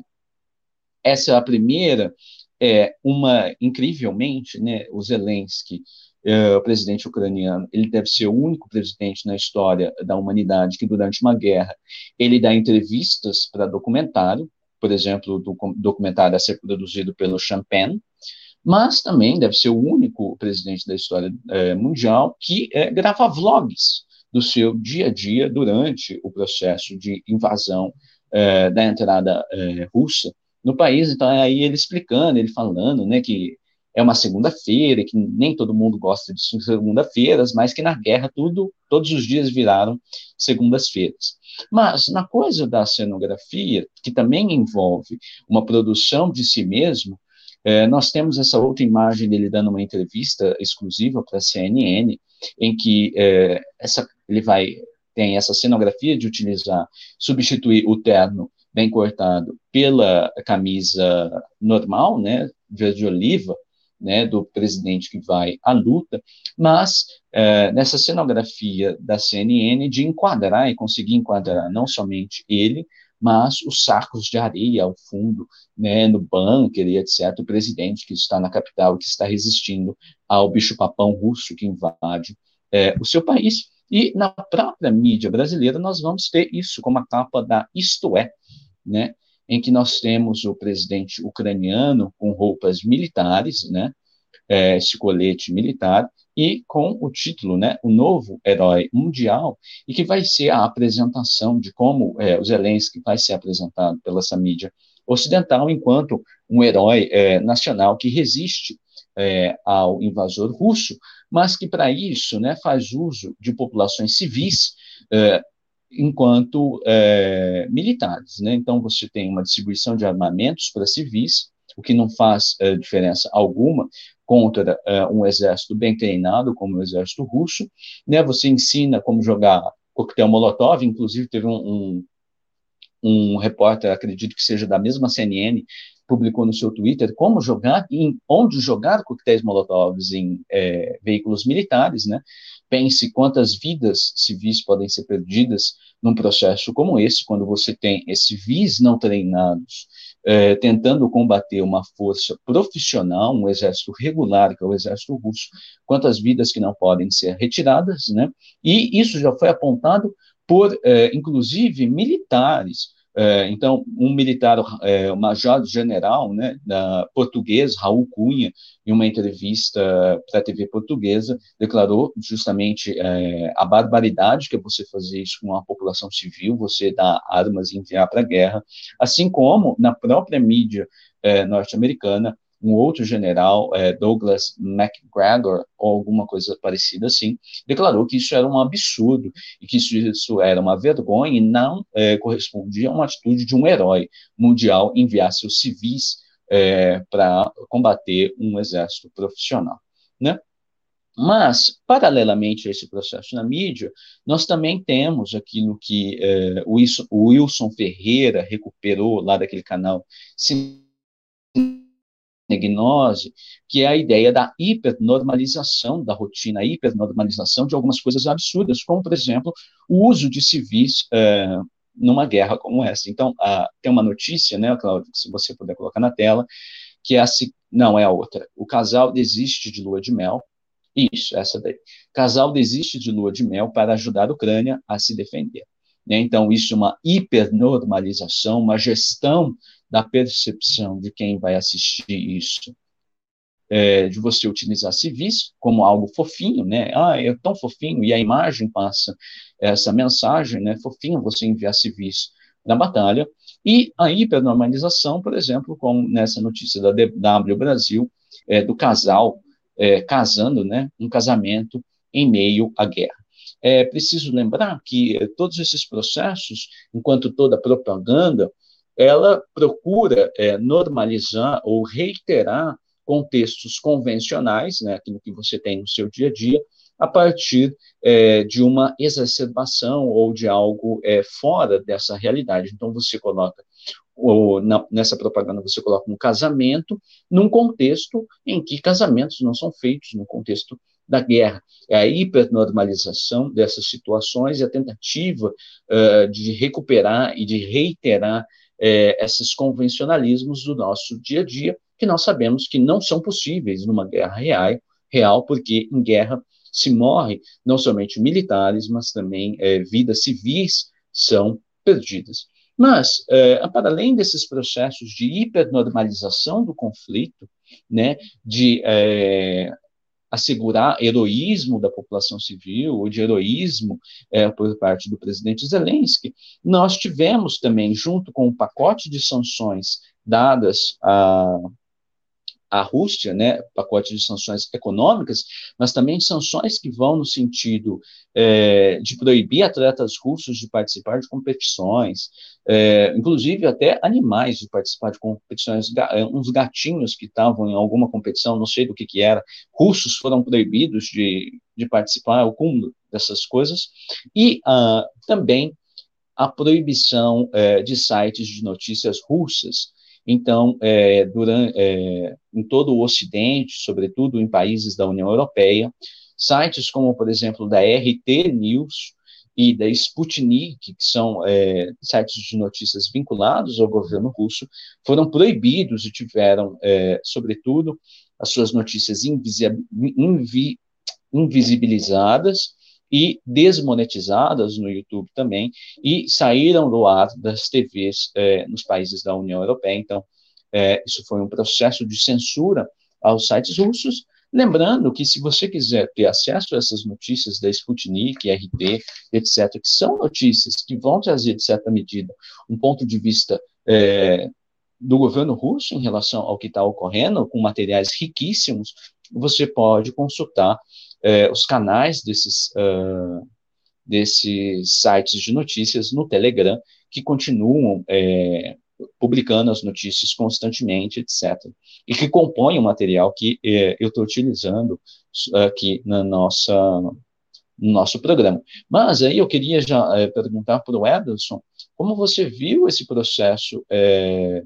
essa é a primeira, é uma, incrivelmente, né, o Zelensky, é, o presidente ucraniano, ele deve ser o único presidente na história da humanidade que, durante uma guerra, ele dá entrevistas para documentário, por exemplo, do documentário a ser produzido pelo Champagne, mas também deve ser o único presidente da história é, mundial que é, grava vlogs do seu dia a dia durante o processo de invasão é, da entrada é, russa no país. Então, é aí ele explicando, ele falando né, que é uma segunda-feira, que nem todo mundo gosta de segunda-feiras, mas que na guerra tudo, todos os dias viraram segundas-feiras. Mas na coisa da cenografia, que também envolve uma produção de si mesmo, é, nós temos essa outra imagem dele dando uma entrevista exclusiva para a CNN, em que é, essa, ele vai tem essa cenografia de utilizar, substituir o terno bem cortado pela camisa normal, né, verde oliva, né, do presidente que vai à luta, mas é, nessa cenografia da CNN de enquadrar e conseguir enquadrar não somente ele, mas os sacos de areia ao fundo, né, no bunker e etc., o presidente que está na capital, que está resistindo ao bicho-papão russo que invade é, o seu país. E na própria mídia brasileira nós vamos ter isso como a capa da Isto É, né, em que nós temos o presidente ucraniano com roupas militares, né, é, esse colete militar, e com o título, né, o novo herói mundial, e que vai ser a apresentação de como é, o Zelensky vai ser apresentado pela essa mídia ocidental enquanto um herói é, nacional que resiste é, ao invasor russo, mas que para isso né, faz uso de populações civis é, enquanto é, militares. Né? Então, você tem uma distribuição de armamentos para civis, o que não faz é, diferença alguma contra é, um exército bem treinado, como o exército russo. Né? Você ensina como jogar coquetel Molotov, inclusive teve um, um, um repórter, acredito que seja da mesma CNN, publicou no seu Twitter como jogar, em, onde jogar coquetéis Molotovs em é, veículos militares, né? Pense quantas vidas civis podem ser perdidas num processo como esse, quando você tem civis não treinados é, tentando combater uma força profissional, um exército regular, que é o exército russo, quantas vidas que não podem ser retiradas, né? E isso já foi apontado por, é, inclusive, militares então, um militar, é, o major-general né, português, Raul Cunha, em uma entrevista para a TV portuguesa, declarou justamente é, a barbaridade que é você fazer isso com a população civil, você dar armas e enviar para a guerra, assim como na própria mídia é, norte-americana, um outro general, é, Douglas MacGregor, ou alguma coisa parecida assim, declarou que isso era um absurdo e que isso, isso era uma vergonha e não é, correspondia a uma atitude de um herói mundial enviar seus civis é, para combater um exército profissional, né? Mas, paralelamente a esse processo na mídia, nós também temos aquilo que é, o Wilson Ferreira recuperou lá daquele canal gnose, que é a ideia da hipernormalização da rotina, a hipernormalização de algumas coisas absurdas, como, por exemplo, o uso de civis é, numa guerra como essa. Então, a, tem uma notícia, né, Cláudio, se você puder colocar na tela, que é a, não, é a outra. O casal desiste de lua de mel, isso, essa daí. Casal desiste de lua de mel para ajudar a Ucrânia a se defender. Né? Então, isso é uma hipernormalização, uma gestão da percepção de quem vai assistir isso, é, de você utilizar civis como algo fofinho, né? Ah, é tão fofinho, e a imagem passa essa mensagem, né? Fofinho você enviar civis na batalha, e a hipernormalização, por exemplo, como nessa notícia da DW Brasil, é, do casal é, casando, né? Um casamento em meio à guerra. É preciso lembrar que é, todos esses processos, enquanto toda propaganda, ela procura é, normalizar ou reiterar contextos convencionais, né, aquilo que você tem no seu dia a dia, a partir é, de uma exacerbação ou de algo é, fora dessa realidade. Então, você coloca, ou na, nessa propaganda, você coloca um casamento num contexto em que casamentos não são feitos, no contexto da guerra. É a hipernormalização dessas situações e a tentativa uh, de recuperar e de reiterar uh, esses convencionalismos do nosso dia a dia, que nós sabemos que não são possíveis numa guerra real, real porque em guerra se morre não somente militares, mas também uh, vidas civis são perdidas. Mas, para além desses processos de hipernormalização do conflito, né, de assegurar heroísmo da população civil ou de heroísmo é, por parte do presidente Zelensky, nós tivemos também, junto com o pacote de sanções dadas a a Rússia, né, pacote de sanções econômicas, mas também sanções que vão no sentido é, de proibir atletas russos de participar de competições, é, inclusive até animais de participar de competições, é, uns gatinhos que estavam em alguma competição, não sei do que que era, russos foram proibidos de, de participar, o cúmulo dessas coisas, e uh, também a proibição é, de sites de notícias russas, então, é, durante, é, em todo o Ocidente, sobretudo em países da União Europeia, sites como, por exemplo, da RT News e da Sputnik, que são é, sites de notícias vinculados ao governo russo, foram proibidos e tiveram, é, sobretudo, as suas notícias invisi invi invisibilizadas e desmonetizadas no YouTube também, e saíram do ar das TVs é, nos países da União Europeia. Então, é, isso foi um processo de censura aos sites russos. Lembrando que, se você quiser ter acesso a essas notícias da Sputnik, RT, etc., que são notícias que vão trazer, de certa medida, um ponto de vista é, do governo russo em relação ao que está ocorrendo, com materiais riquíssimos, você pode consultar é, os canais desses, uh, desses sites de notícias no Telegram, que continuam é, publicando as notícias constantemente, etc. E que compõem o material que é, eu estou utilizando aqui na nossa, no nosso programa. Mas aí eu queria já é, perguntar para o Ederson, como você viu esse processo é,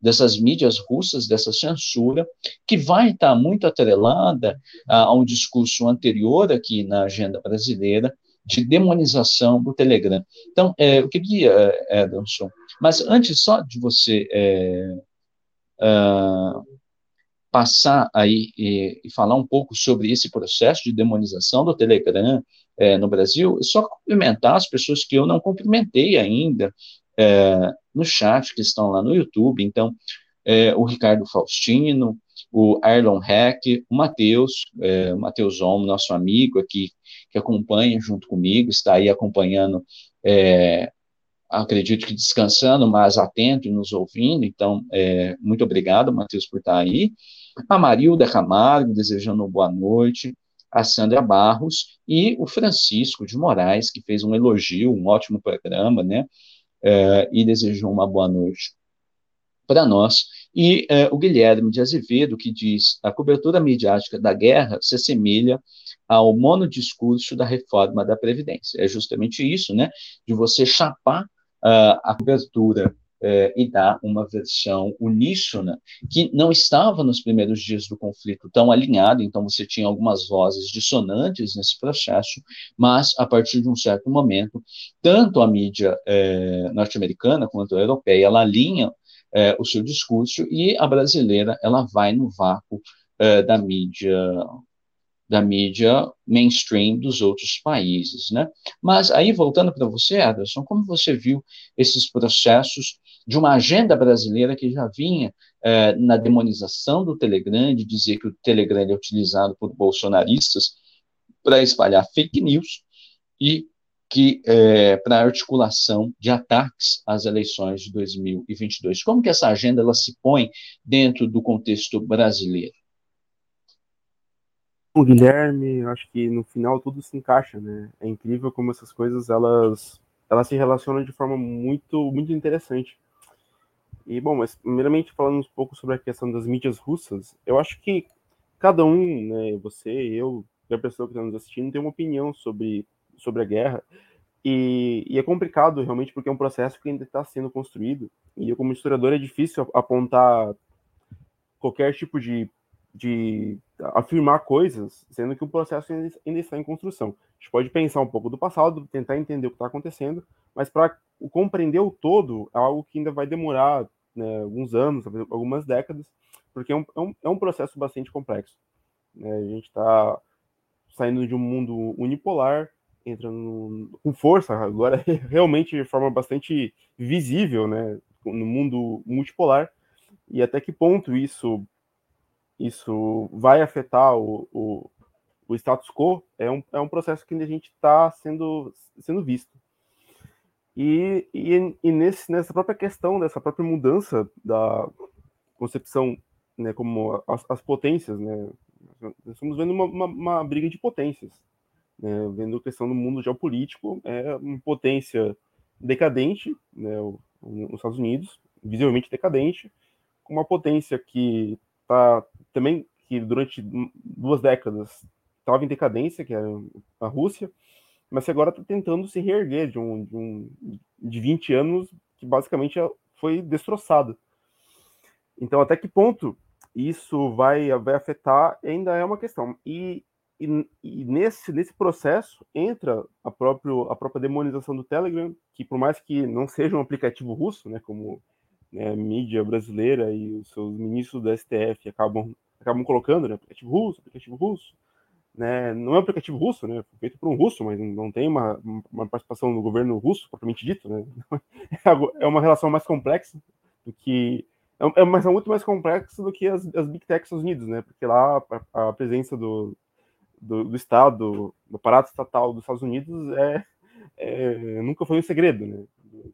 dessas mídias russas, dessa censura, que vai estar muito atrelada a, um discurso anterior aqui na agenda brasileira, de demonização do Telegram. Então, é, eu queria, é, Ederson, mas antes só de você é, uh, passar aí e, e, falar um pouco sobre esse processo de demonização do Telegram é, no Brasil, só cumprimentar as pessoas que eu não cumprimentei ainda, é, no chat, que estão lá no YouTube. Então, é, o Ricardo Faustino, o Arlon Heck, o Matheus, é, o Matheus Olmo, nosso amigo aqui, que acompanha junto comigo, está aí acompanhando, é, acredito que descansando, mas atento e nos ouvindo. Então, é, muito obrigado, Matheus, por estar aí. A Marilda Camargo, desejando boa noite a Sandra Barros e o Francisco de Moraes, que fez um elogio, um ótimo programa, né? É, e desejou uma boa noite para nós. E é, o Guilherme de Azevedo, que diz: a cobertura midiática da guerra se assemelha ao monodiscurso da reforma da Previdência. É justamente isso, né? De você chapar uh, a cobertura é, e dar uma versão uníssona que não estava nos primeiros dias do conflito tão alinhado, então você tinha algumas vozes dissonantes nesse processo, mas a partir de um certo momento, tanto a mídia é, norte-americana quanto a europeia, ela alinha é, o seu discurso e a brasileira ela vai no vácuo da mídia da mídia mainstream dos outros países, né? Mas aí voltando para você, Anderson, como você viu esses processos de uma agenda brasileira que já vinha é, na demonização do Telegram, de dizer que o Telegram é utilizado por bolsonaristas para espalhar fake news e que é, para articulação de ataques às eleições de 2022. Como que essa agenda ela se põe dentro do contexto brasileiro? O Guilherme, acho que no final tudo se encaixa, né? É incrível como essas coisas elas elas se relacionam de forma muito muito interessante. E, bom, mas primeiramente falando um pouco sobre a questão das mídias russas, eu acho que cada um, né, você, eu, qualquer pessoa que está nos assistindo tem uma opinião sobre, sobre a guerra. E, e, é complicado realmente porque é um processo que ainda está sendo construído. E eu, como historiador, é difícil apontar qualquer tipo de, de afirmar coisas, sendo que o processo ainda, ainda está em construção. A gente pode pensar um pouco do passado, tentar entender o que está acontecendo, mas para compreender o todo é algo que ainda vai demorar né, alguns anos, algumas décadas, porque é um, é um, é um processo bastante complexo. Né? A gente está saindo de um mundo unipolar, entrando com força, agora realmente de forma bastante visível, né, no mundo multipolar, e até que ponto isso isso vai afetar o, o, o status quo é um, é um processo que a gente está sendo, sendo visto. E, e, e nesse, nessa própria questão, dessa própria mudança da concepção né, como as, as potências, né, estamos vendo uma, uma, uma briga de potências, né, vendo a questão do mundo geopolítico, é uma potência decadente, né, os Estados Unidos, visivelmente decadente, com uma potência que está também, que durante duas décadas estava em decadência, que era a Rússia, mas que agora está tentando se reerguer de um, de um de 20 anos que basicamente foi destroçado. Então, até que ponto isso vai, vai afetar ainda é uma questão. E, e, e, nesse, nesse processo entra a, próprio, a própria demonização do Telegram, que por mais que não seja um aplicativo russo, né, como né, a mídia brasileira e os seus ministros do STF acabam, acabam colocando, né, aplicativo russo, aplicativo russo, né, não é um aplicativo russo, né, feito por um russo, mas não tem uma, uma participação do governo russo, propriamente dito, né, é uma relação mais complexa do que é, é uma relação muito mais complexa do que as, as Big Tech Estados Unidos, né? Porque lá a, a presença do, do, do, Estado, do aparato estatal dos Estados Unidos é, é nunca foi um segredo, né?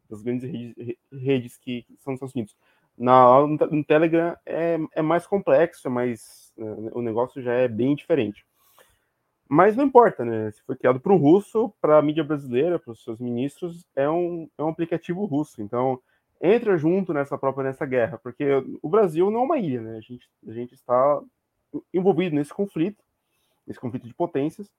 Das grandes redes, redes que são os Estados Unidos. Na, no, no Telegram é, é mais complexo, é né, o negócio já é bem diferente. Mas não importa, né? Se foi criado para um russo, para a mídia brasileira, para os seus ministros, é um, é um aplicativo russo. Então, entra junto nessa própria nessa guerra, porque o Brasil não é uma ilha, né? A gente, a gente está envolvido nesse conflito, nesse conflito de potências.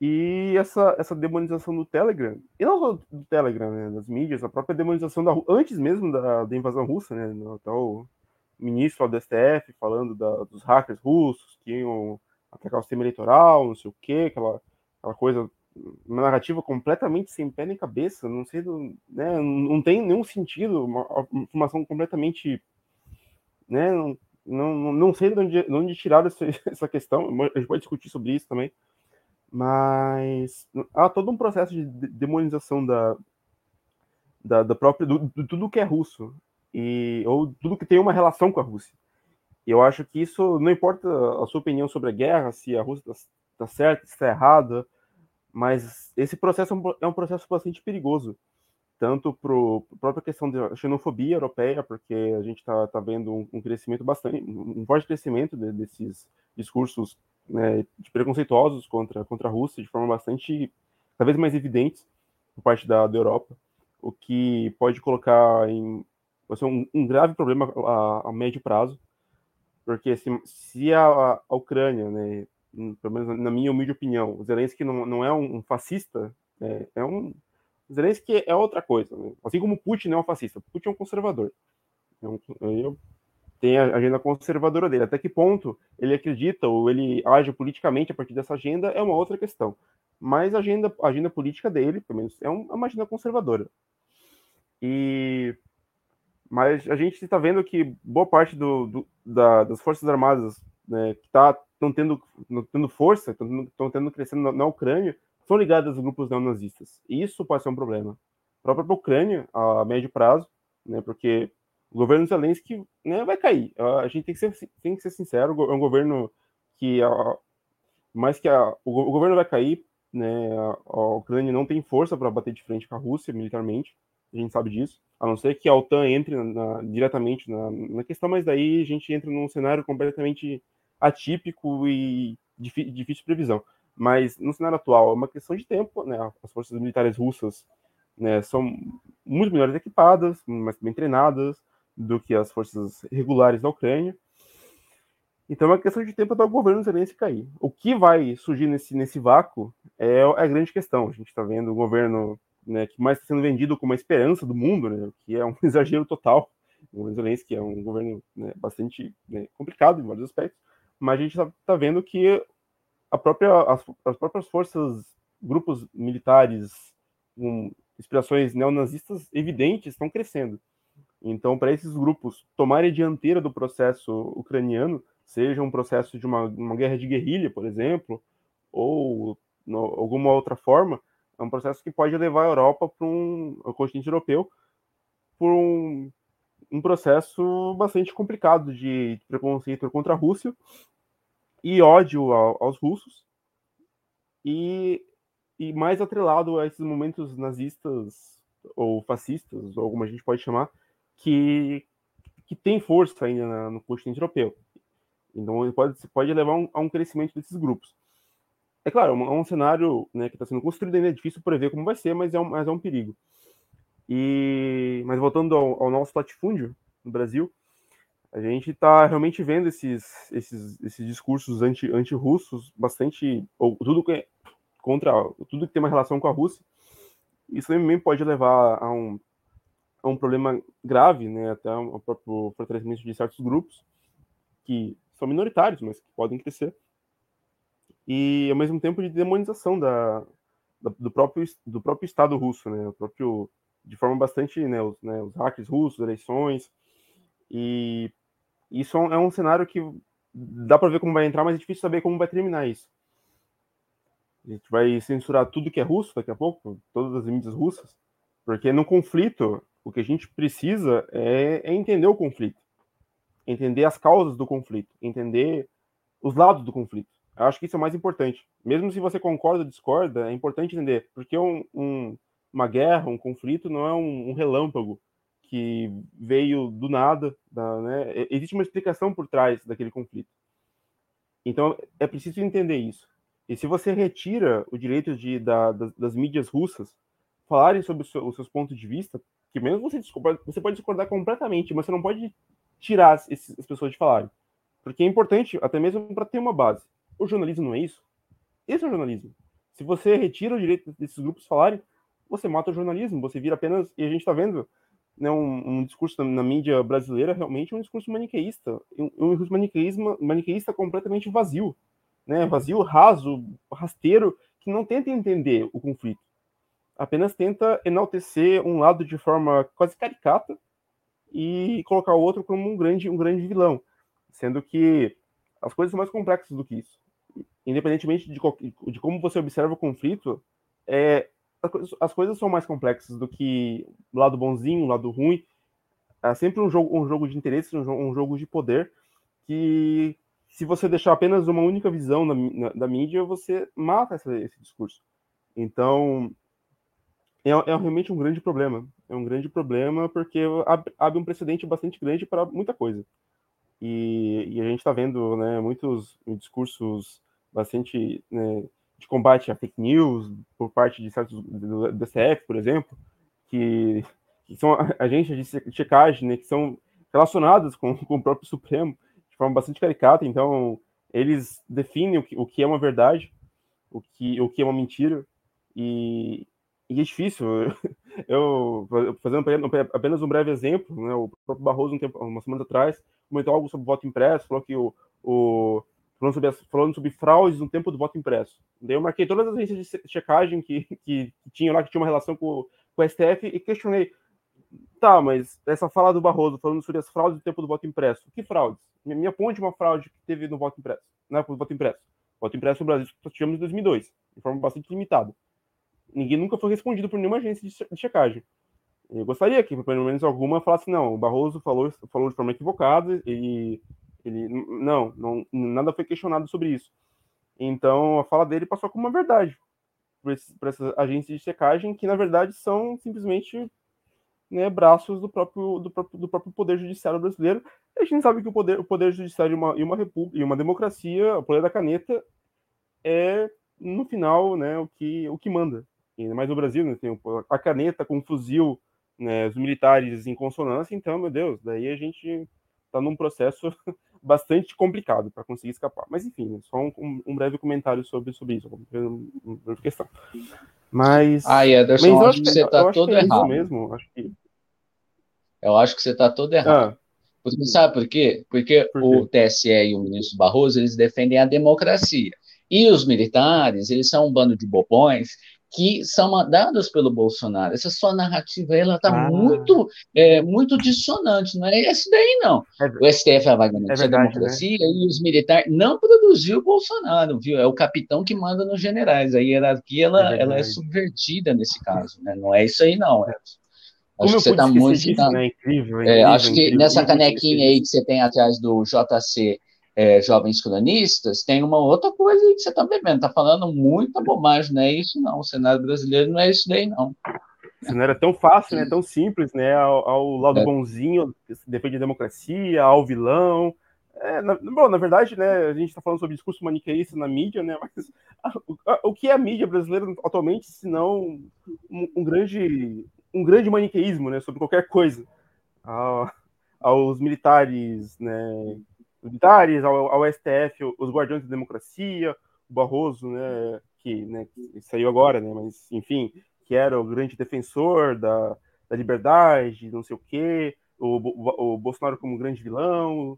E essa, essa demonização do Telegram, e não só do Telegram, né, das mídias, a própria demonização da antes mesmo da, da invasão russa, né? Até o ministro do STF falando da, dos hackers russos que iam atacar o sistema eleitoral, não sei o quê, aquela, aquela coisa uma narrativa completamente sem pé nem cabeça, não sei, né, não tem nenhum sentido, uma, uma informação completamente, né, não, não, não sei de onde, de onde tiraram essa, essa questão, a gente pode discutir sobre isso também, mas há todo um processo de demonização da, da, da própria, do, de tudo que é russo, e, ou tudo que tem uma relação com a Rússia. Eu acho que isso, não importa a sua opinião sobre a guerra, se a Rússia está tá certa, se está errada, mas esse processo é um é processo bastante perigoso, tanto para a própria questão da xenofobia europeia, porque a gente está tá vendo um, um, crescimento bastante, um forte crescimento de, desses discursos né, de preconceituosos contra, contra a Rússia, de forma bastante, cada vez mais evidentes por parte da, da Europa, o que pode colocar em ser um, um grave problema a, a, médio prazo, porque se, se a, a Ucrânia né, pelo menos na minha humilde opinião, o Zelensky não, não é um fascista, é, é um. Zelensky é outra coisa, né? assim como Putin não é um fascista, Putin é um conservador. É um, eu tem a agenda conservadora dele. Até que ponto ele acredita ou ele age politicamente a partir dessa agenda é uma outra questão. Mas a agenda, a agenda política dele, pelo menos, é, um, é uma agenda conservadora. E mas a gente está vendo que boa parte do, do da, das forças armadas né, que estão tendo, tendo força, estão tendo crescendo na, na, Ucrânia, são ligadas a grupos neonazistas. E isso pode ser um problema. A própria Ucrânia, a médio prazo, né, porque o governo Zelensky né, vai cair. A gente tem que ser, tem que ser sincero, é um governo que, a, mais que a, o, o, governo vai cair, né, a, a Ucrânia não tem força para bater de frente com a Rússia militarmente, a gente sabe disso, a não ser que a OTAN entre na, na, diretamente na, na, questão, mas daí a gente entra num cenário completamente atípico e difícil de previsão. Mas no cenário atual é uma questão de tempo, né? As forças militares russas né, são muito melhores equipadas, mais bem treinadas do que as forças regulares da Ucrânia. Então é uma questão de tempo até o governo Zelensky cair. O que vai surgir nesse, nesse vácuo é, é a grande questão. A gente está vendo o governo né, que mais está sendo vendido como a esperança do mundo, né, que é um exagero total. O Zelensky é um governo né, bastante né, complicado em vários aspectos, mas a gente está tá vendo que a própria, as, as, próprias forças, grupos militares com inspirações neonazistas evidentes estão crescendo. Então, para esses grupos tomarem a dianteira do processo ucraniano, seja um processo de uma, uma guerra de guerrilha, por exemplo, ou no, alguma outra forma, é um processo que pode levar a Europa para um o continente europeu por um, um processo bastante complicado de preconceito contra a Rússia e ódio ao, aos russos e, e mais atrelado a esses momentos nazistas ou fascistas, ou como a gente pode chamar, que, que tem força ainda na, no continente europeu. Então, pode, pode levar um, a um crescimento desses grupos. É claro, é um, é um cenário né, que está sendo construído ainda, é difícil prever como vai ser, mas é um, mas é um perigo. E, mas voltando ao, ao nosso latifúndio no Brasil, a gente está realmente vendo esses, esses, esses discursos anti, anti-russos bastante, ou tudo que é contra, tudo que tem uma relação com a Rússia. Isso também pode levar a um, a um problema grave, né, até o próprio fortalecimento de certos grupos que são minoritários, mas que podem crescer, e ao mesmo tempo de demonização da, da, do, próprio, do próprio Estado russo, né, o próprio, de forma bastante, né, os, né, os hackers russos, eleições, e isso é um cenário que dá para ver como vai entrar, mas é difícil saber como vai terminar isso. A gente vai censurar tudo que é russo daqui a pouco, todas as mídias russas, porque no conflito, o que a gente precisa é, é entender o conflito entender as causas do conflito, entender os lados do conflito. Acho que isso é mais importante. Mesmo se você concorda ou discorda, é importante entender, porque um, um, uma guerra, um conflito, não é um, um relâmpago que veio do nada, da, né? existe uma explicação por trás daquele conflito. Então é preciso entender isso. E se você retira o direito de, da, das, das, mídias russas falarem sobre seu, os seus pontos de vista, que mesmo você, você pode discordar completamente, mas você não pode tirar as, as pessoas de falarem. Porque é importante, até mesmo para ter uma base. O jornalismo não é isso? Esse é o jornalismo. Se você retira o direito desses grupos falarem, você mata o jornalismo, você vira apenas. E a gente está vendo né, um, um, discurso na, na, mídia brasileira realmente um discurso maniqueísta. Um, um discurso maniqueísmo, maniqueísta completamente vazio. Né, vazio, raso, rasteiro, que não tenta entender o conflito. Apenas tenta enaltecer um lado de forma quase caricata e colocar o outro como um grande, um grande vilão, sendo que as coisas são mais complexas do que isso. Independentemente de, de como você observa o conflito, é, as coisas são mais complexas do que lado bonzinho, lado ruim. É sempre um jogo, um jogo de interesse, um um jogo de poder, que se você deixar apenas uma única visão na, da mídia, você mata essa, esse discurso. Então, é, é, realmente um grande problema. É um grande problema porque abre um precedente bastante grande para muita coisa. E, e a gente está vendo né, muitos discursos bastante né, de combate a fake news por parte de certos do, do DCF, por exemplo, que, que são agências de checagem né, que são relacionadas com, com o próprio Supremo de forma bastante caricata. Então, eles definem o que, o que é uma verdade, o que, o que é uma mentira, e, e é difícil. Eu, fazendo apenas um breve exemplo, né, o próprio Barroso, um tempo, uma semana atrás, comentou algo sobre voto impresso, falou que o, o falando, sobre, falando sobre fraudes no tempo do voto impresso. Daí eu marquei todas as agências de checagem que, que, que tinham lá, que tinha uma relação com, com o STF, e questionei, tá, mas essa fala do Barroso falando sobre as fraudes do tempo do voto impresso, que fraudes? Me, me aponte uma fraude que teve no voto impresso, né, no voto impresso. Voto impresso no Brasil só tivemos em 2002, de forma bastante limitada ninguém nunca foi respondido por nenhuma agência de checagem. Eu gostaria que, pelo menos alguma, falasse, não, o Barroso falou, falou de forma equivocada, e ele, não, não, nada foi questionado sobre isso. Então, a fala dele passou como uma verdade para essas agências de checagem, que, na verdade, são simplesmente né, braços do próprio, do, próprio, do próprio poder judiciário brasileiro. A gente sabe que o poder, o poder judiciário e uma, e uma e uma democracia, o poder da caneta, é, no final, né, o que, o que manda ainda mais no Brasil, né, tem a caneta com o fuzil, né, os militares em consonância, então, meu Deus, daí a gente está num processo bastante complicado para conseguir escapar. Mas enfim, só um, um, breve comentário sobre, sobre isso, uma questão. Mas. Ah, Ederson, mas acho que você está todo é errado. mesmo, acho que... Eu acho que você está todo errado. Ah. Porque, sabe por quê? Porque por quê? o TSE e o ministro Barroso, eles defendem a democracia. E os militares, eles são um bando de bobões que são mandados pelo Bolsonaro. Essa sua narrativa ela está ah. muito, é, muito dissonante, não é esse daí, não. É, o STF vai garantir é a né? democracia né? e os militares não produziu o Bolsonaro, viu? É o capitão que manda nos generais. A hierarquia ela é, ela é subvertida nesse caso, né? Não é isso aí, não. É. Acho que você está muito. Disso, tá, né? incrível, incrível, acho que incrível, nessa canequinha aí que você tem atrás do JC é, jovens cronistas, tem uma outra coisa aí que você está bebendo, está falando muita bobagem, não é isso não, o cenário brasileiro não é isso daí não. Isso não era tão fácil, né? Tão simples, né? Ao, ao lado é. bonzinho, depende da democracia, ao vilão. É, na, bom, na verdade, né, a gente está falando sobre discurso maniqueísta na mídia, né? Mas a, a, o que é a mídia brasileira atualmente, se não um, um, grande, um grande maniqueísmo, né? Sobre qualquer coisa. aos militares, né? Militares, ao, ao, STF, os guardiões da democracia, o Barroso, né, que, né, que saiu agora, né, mas enfim, que era o grande defensor da, da liberdade, não sei o quê, o, o, o Bolsonaro como grande vilão,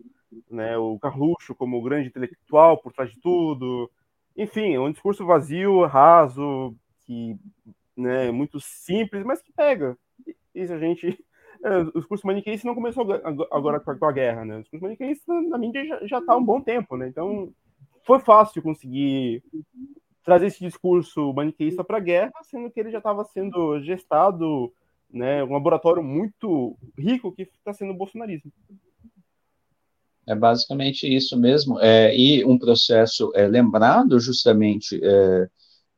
né, o Carluxo como grande intelectual por trás de tudo, enfim, um discurso vazio, raso, que né, muito simples, mas que pega. Isso a gente é, o discurso maniqueísta não começou agora com a guerra, né? O discurso maniqueísta na mídia já está há um bom tempo, né? Então foi fácil conseguir trazer esse discurso maniqueísta para a guerra, sendo que ele já estava sendo gestado, né? Um laboratório muito rico que está sendo o bolsonarismo. É basicamente isso mesmo. É, e um processo é, lembrado justamente é,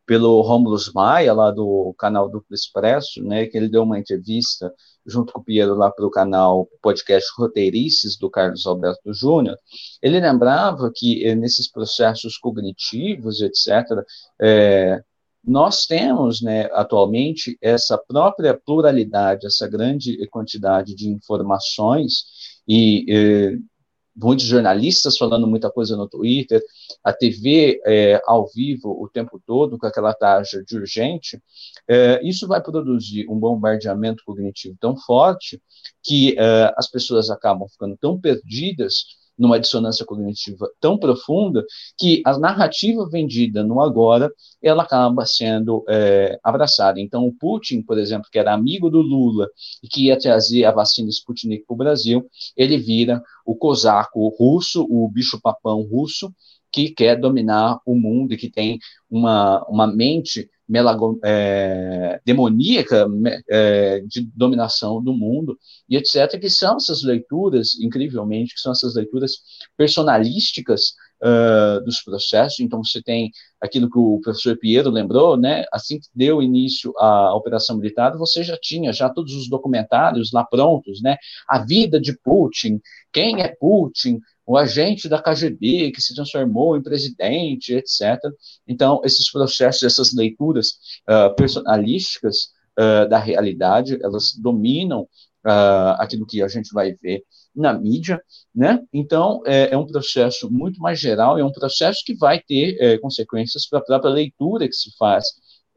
pelo Romulo Maia, lá do canal Duplo Expresso, né, que ele deu uma entrevista junto com o Piero lá para o canal podcast Roteirices, do Carlos Alberto Júnior, ele lembrava que eh, nesses processos cognitivos, etc., é, nós temos, né, atualmente, essa própria pluralidade, essa grande quantidade de informações e eh, muitos jornalistas falando muita coisa no Twitter, a TV é, ao vivo o tempo todo, com aquela taxa de urgente, é, isso vai produzir um bombardeamento cognitivo tão forte que é, as pessoas acabam ficando tão perdidas numa dissonância cognitiva tão profunda que a narrativa vendida no agora ela acaba sendo é, abraçada. Então, o Putin, por exemplo, que era amigo do Lula e que ia trazer a vacina Sputnik para o Brasil, ele vira o cosaco russo, o bicho-papão russo, que quer dominar o mundo e que tem uma, uma mente melago, é, demoníaca é, de dominação do mundo e etc., que são essas leituras, incrivelmente, que são essas leituras personalísticas uh, dos processos. Então, você tem aquilo que o professor Piero lembrou, né? Assim que deu início à operação militar, você já tinha já todos os documentários lá prontos, né? A vida de Putin, quem é Putin, o agente da KGB que se transformou em presidente, etc. Então, esses processos, essas leituras uh, personalísticas uh, da realidade, elas dominam uh, aquilo que a gente vai ver na mídia, né? Então, é, é, um processo muito mais geral, é um processo que vai ter é, consequências para a própria leitura que se faz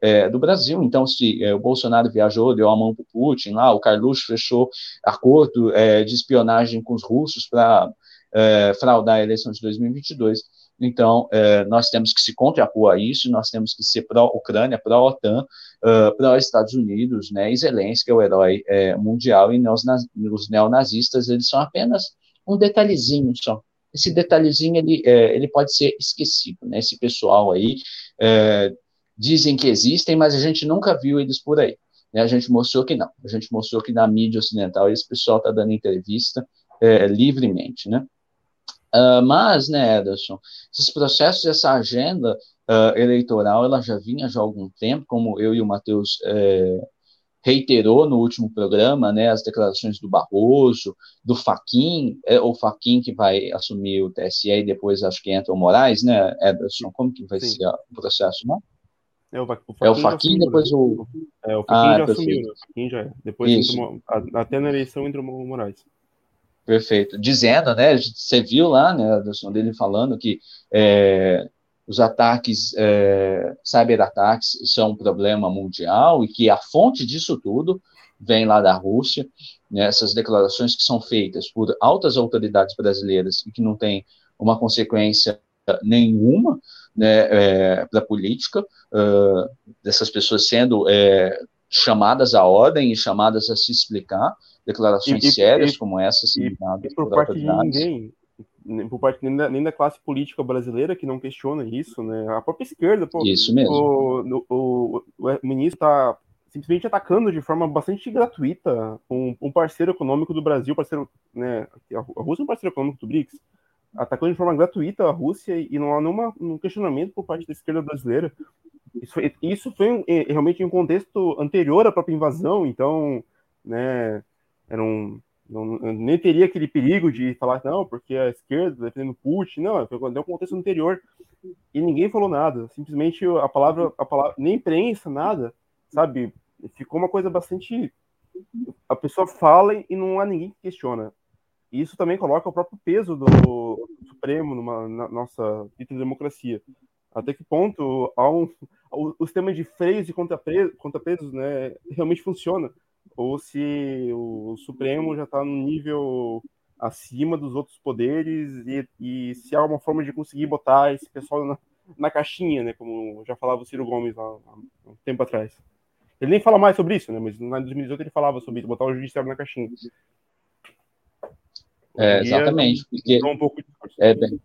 é, do Brasil. Então, se é, o Bolsonaro viajou, deu a mão para o Putin, lá, o Carluxo fechou acordo é, de espionagem com os russos para é, fraudar a eleição de 2022. Então, é, nós temos que se contrapor a isso, nós temos que ser pró-Ucrânia, pró-OTAN, uh, pró-Estados Unidos, né, e Zelensky é o herói é, mundial, e nós, os neonazistas, eles são apenas um detalhezinho só. Esse detalhezinho, ele, é, ele pode ser esquecido, né, esse pessoal aí, é, dizem que existem, mas a gente nunca viu eles por aí. Né, a gente mostrou que não, a gente mostrou que na mídia ocidental esse pessoal está dando entrevista é, livremente, né. Uh, mas, né, Ederson, esses processos, essa agenda uh, eleitoral, ela já vinha já há algum tempo, como eu e o Matheus é, reiterou no último programa, né, as declarações do Barroso, do Faquin, é o Faquin que vai assumir o TSE e depois acho que entra o Moraes, né, Ederson, como que vai Sim. ser o processo, não? É o, o Faquin, é depois o... É, o Faquin ah, já assumiu, né? o Faquin já é. Depois, entrou, até na eleição entrou o Moraes. Perfeito. Dizendo, né? Você viu lá, né, Anderson, dele falando que é, os ataques, é, cyberataques, são um problema mundial e que a fonte disso tudo vem lá da Rússia. Né, essas declarações que são feitas por altas autoridades brasileiras e que não têm uma consequência nenhuma né, é, para a política, uh, dessas pessoas sendo é, chamadas à ordem e chamadas a se explicar, declarações e, sérias e, como essas e, e por, por parte de ninguém, por parte nem da, nem da, classe política brasileira que não questiona isso, né? A própria esquerda, pô, isso mesmo. O, o, o, o ministro está simplesmente atacando de forma bastante gratuita um, um, parceiro econômico do Brasil, parceiro, né? A Rússia é um parceiro econômico do BRICS, atacando de forma gratuita a Rússia e não há nenhum um questionamento por parte da esquerda brasileira. Isso foi, isso foi um, realmente em um contexto anterior à própria invasão, então, né? Era um não, nem teria aquele perigo de falar, não, porque a esquerda defendendo Putin, não, foi um contexto anterior. E ninguém falou nada, simplesmente a palavra, a palavra nem imprensa, nada, sabe? Ficou uma coisa bastante. A pessoa fala e não há ninguém que questiona. E isso também coloca o próprio peso do Supremo numa, na nossa democracia. Até que ponto um, o, sistema de freios e contrapesos né, realmente funciona ou se o Supremo já está no nível acima dos outros poderes e, e, se há uma forma de conseguir botar esse pessoal na, na caixinha, né? Como já falava o Ciro Gomes há, há um tempo atrás. Ele nem fala mais sobre isso, né? Mas em 2018 ele falava sobre isso, botar o judiciário na caixinha. É, exatamente, porque um pouco é, bem,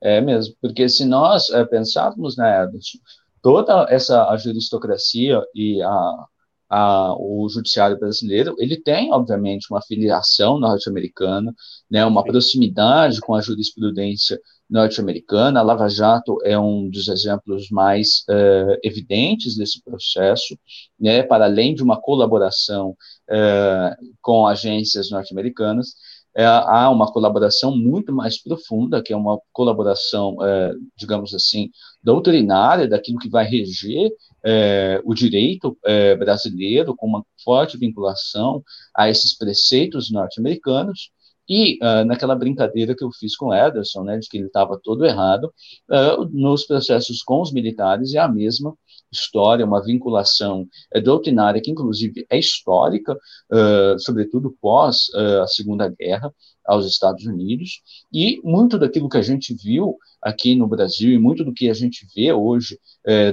é mesmo, porque se nós é, pensarmos, né, Edson, toda essa a juristocracia e a, a, o judiciário brasileiro, ele tem, obviamente, uma filiação norte-americana, né, uma proximidade com a jurisprudência norte-americana. A Lava Jato é um dos exemplos mais uh, evidentes desse processo, né, para além de uma colaboração uh, com agências norte-americanas, é, há uma colaboração muito mais profunda, que é uma colaboração, é, digamos assim, doutrinária, daquilo que vai reger é, o direito é, brasileiro, com uma forte vinculação a esses preceitos norte-americanos, e uh, naquela brincadeira que eu fiz com o Ederson, né, de que ele estava todo errado, uh, nos processos com os militares é a mesma história, uma vinculação é, doutrinária que, inclusive, é histórica, uh, sobretudo pós uh, a Segunda Guerra, aos Estados Unidos, e muito daquilo que a gente viu aqui no Brasil e muito do que a gente vê hoje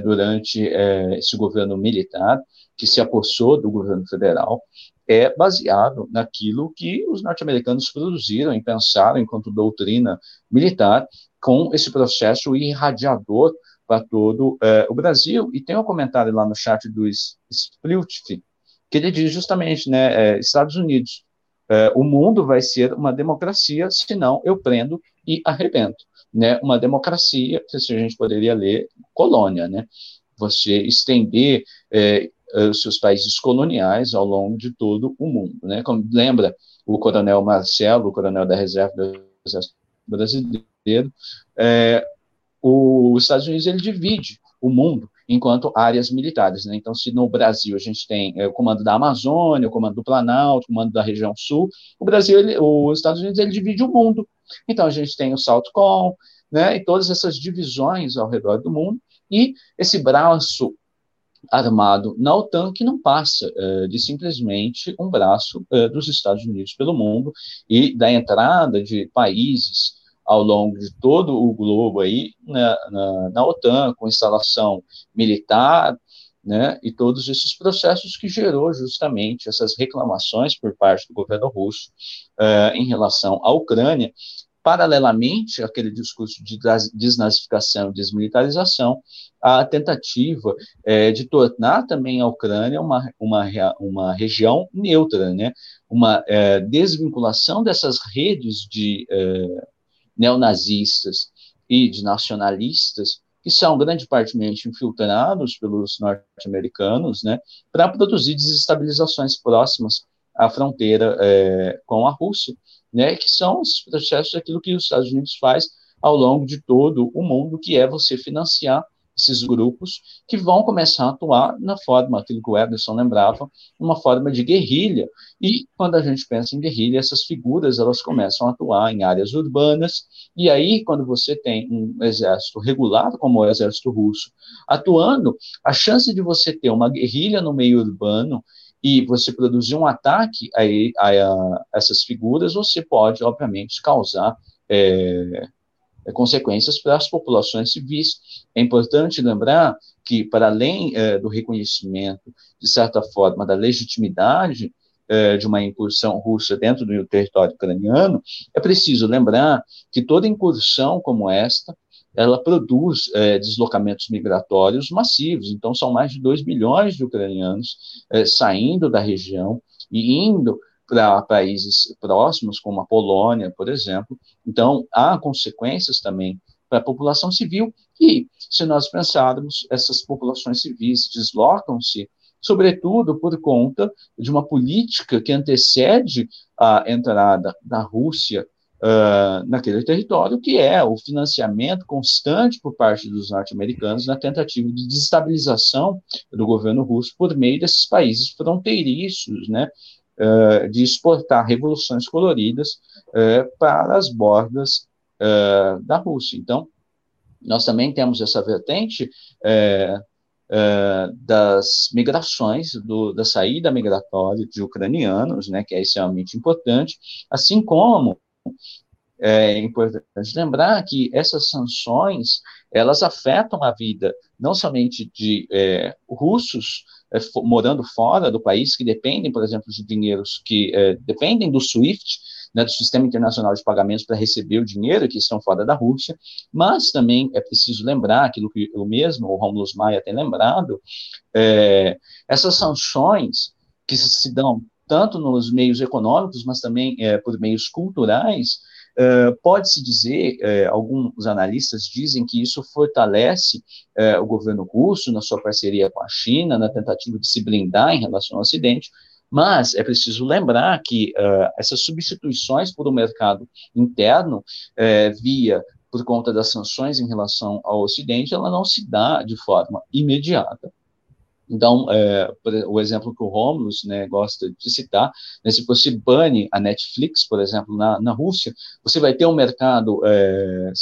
durante esse governo militar, que se apossou do governo federal, é baseado naquilo que os norte-americanos produziram e pensaram enquanto doutrina militar, com esse processo irradiador para todo é, o Brasil. E tem um comentário lá no chat do Splutf, que ele diz justamente, né, é, Estados Unidos, é, o mundo vai ser uma democracia, senão eu prendo e arrebento. Né? Uma democracia, se a gente poderia ler, colônia, né? Você estender é, os seus países coloniais ao longo de todo o mundo, né? Como lembra o coronel Marcelo, o coronel da reserva do Exército Brasileiro, é, os Estados Unidos ele divide o mundo enquanto áreas militares. Né? Então, se no Brasil a gente tem é, o comando da Amazônia, o comando do Planalto, o comando da região sul, o Brasil, ele, os Estados Unidos, ele divide o mundo. Então, a gente tem o SALTCOM, né, e todas essas divisões ao redor do mundo, e esse braço armado na OTAN que não passa é, de simplesmente um braço é, dos Estados Unidos pelo mundo e da entrada de países ao longo de todo o globo aí na, na, na OTAN, com instalação militar, né, e todos esses processos que gerou justamente essas reclamações por parte do governo russo uh, em relação à Ucrânia, paralelamente àquele discurso de desnazificação e desmilitarização, a tentativa é, de tornar também a Ucrânia uma, uma, uma região neutra, né, uma é, desvinculação dessas redes de neonazistas e de nacionalistas, que são grande partemente infiltrados pelos norte-americanos, né, para produzir desestabilizações próximas à fronteira é, com a Rússia, né, que são os processos daquilo que os Estados Unidos faz ao longo de todo o mundo, que é você financiar esses grupos que vão começar a atuar na forma, aquilo que o Ederson lembrava, uma forma de guerrilha. E quando a gente pensa em guerrilha, essas figuras elas começam a atuar em áreas urbanas. E aí, quando você tem um exército regulado, como o exército russo, atuando, a chance de você ter uma guerrilha no meio urbano e você produzir um ataque a, a, a essas figuras, você pode, obviamente, causar é, consequências para as populações civis. É importante lembrar que, para além é, do reconhecimento, de certa forma, da legitimidade é, de uma incursão russa dentro do território ucraniano, é preciso lembrar que toda incursão como esta, ela produz é, deslocamentos migratórios massivos. Então, são mais de 2 milhões de ucranianos é, saindo da região e indo para países próximos, como a Polônia, por exemplo. Então, há consequências também para a população civil, e, se nós pensarmos, essas populações civis deslocam-se, sobretudo por conta de uma política que antecede a entrada da Rússia uh, naquele território, que é o financiamento constante por parte dos norte-americanos na tentativa de desestabilização do governo russo por meio desses países fronteiriços, né, uh, de exportar revoluções coloridas uh, para as bordas uh, da Rússia. Então, nós também temos essa vertente das migrações, do, da saída migratória de ucranianos, né, que é extremamente importante, assim como é importante lembrar que essas sanções elas afetam a vida não somente de é, russos é, morando fora do país, que dependem, por exemplo, de dinheiros que é, dependem do SWIFT, né, do Sistema Internacional de Pagamentos, para receber o dinheiro que estão fora da Rússia, mas também é preciso lembrar aquilo que eu mesmo, o Romulo Maia, tem lembrado, é, essas sanções que se dão tanto nos meios econômicos, mas também é, por meios culturais, Uh, Pode-se dizer, uh, alguns analistas dizem que isso fortalece uh, o governo russo na sua parceria com a China, na tentativa de se blindar em relação ao Ocidente, mas é preciso lembrar que essas substituições por um mercado interno, via por conta das sanções em relação ao Ocidente, ela não se dá de forma imediata. Então, é, o exemplo que o Romulus né, gosta de citar, né, se você bane a Netflix, por exemplo, na, na Rússia, você vai ter um mercado é,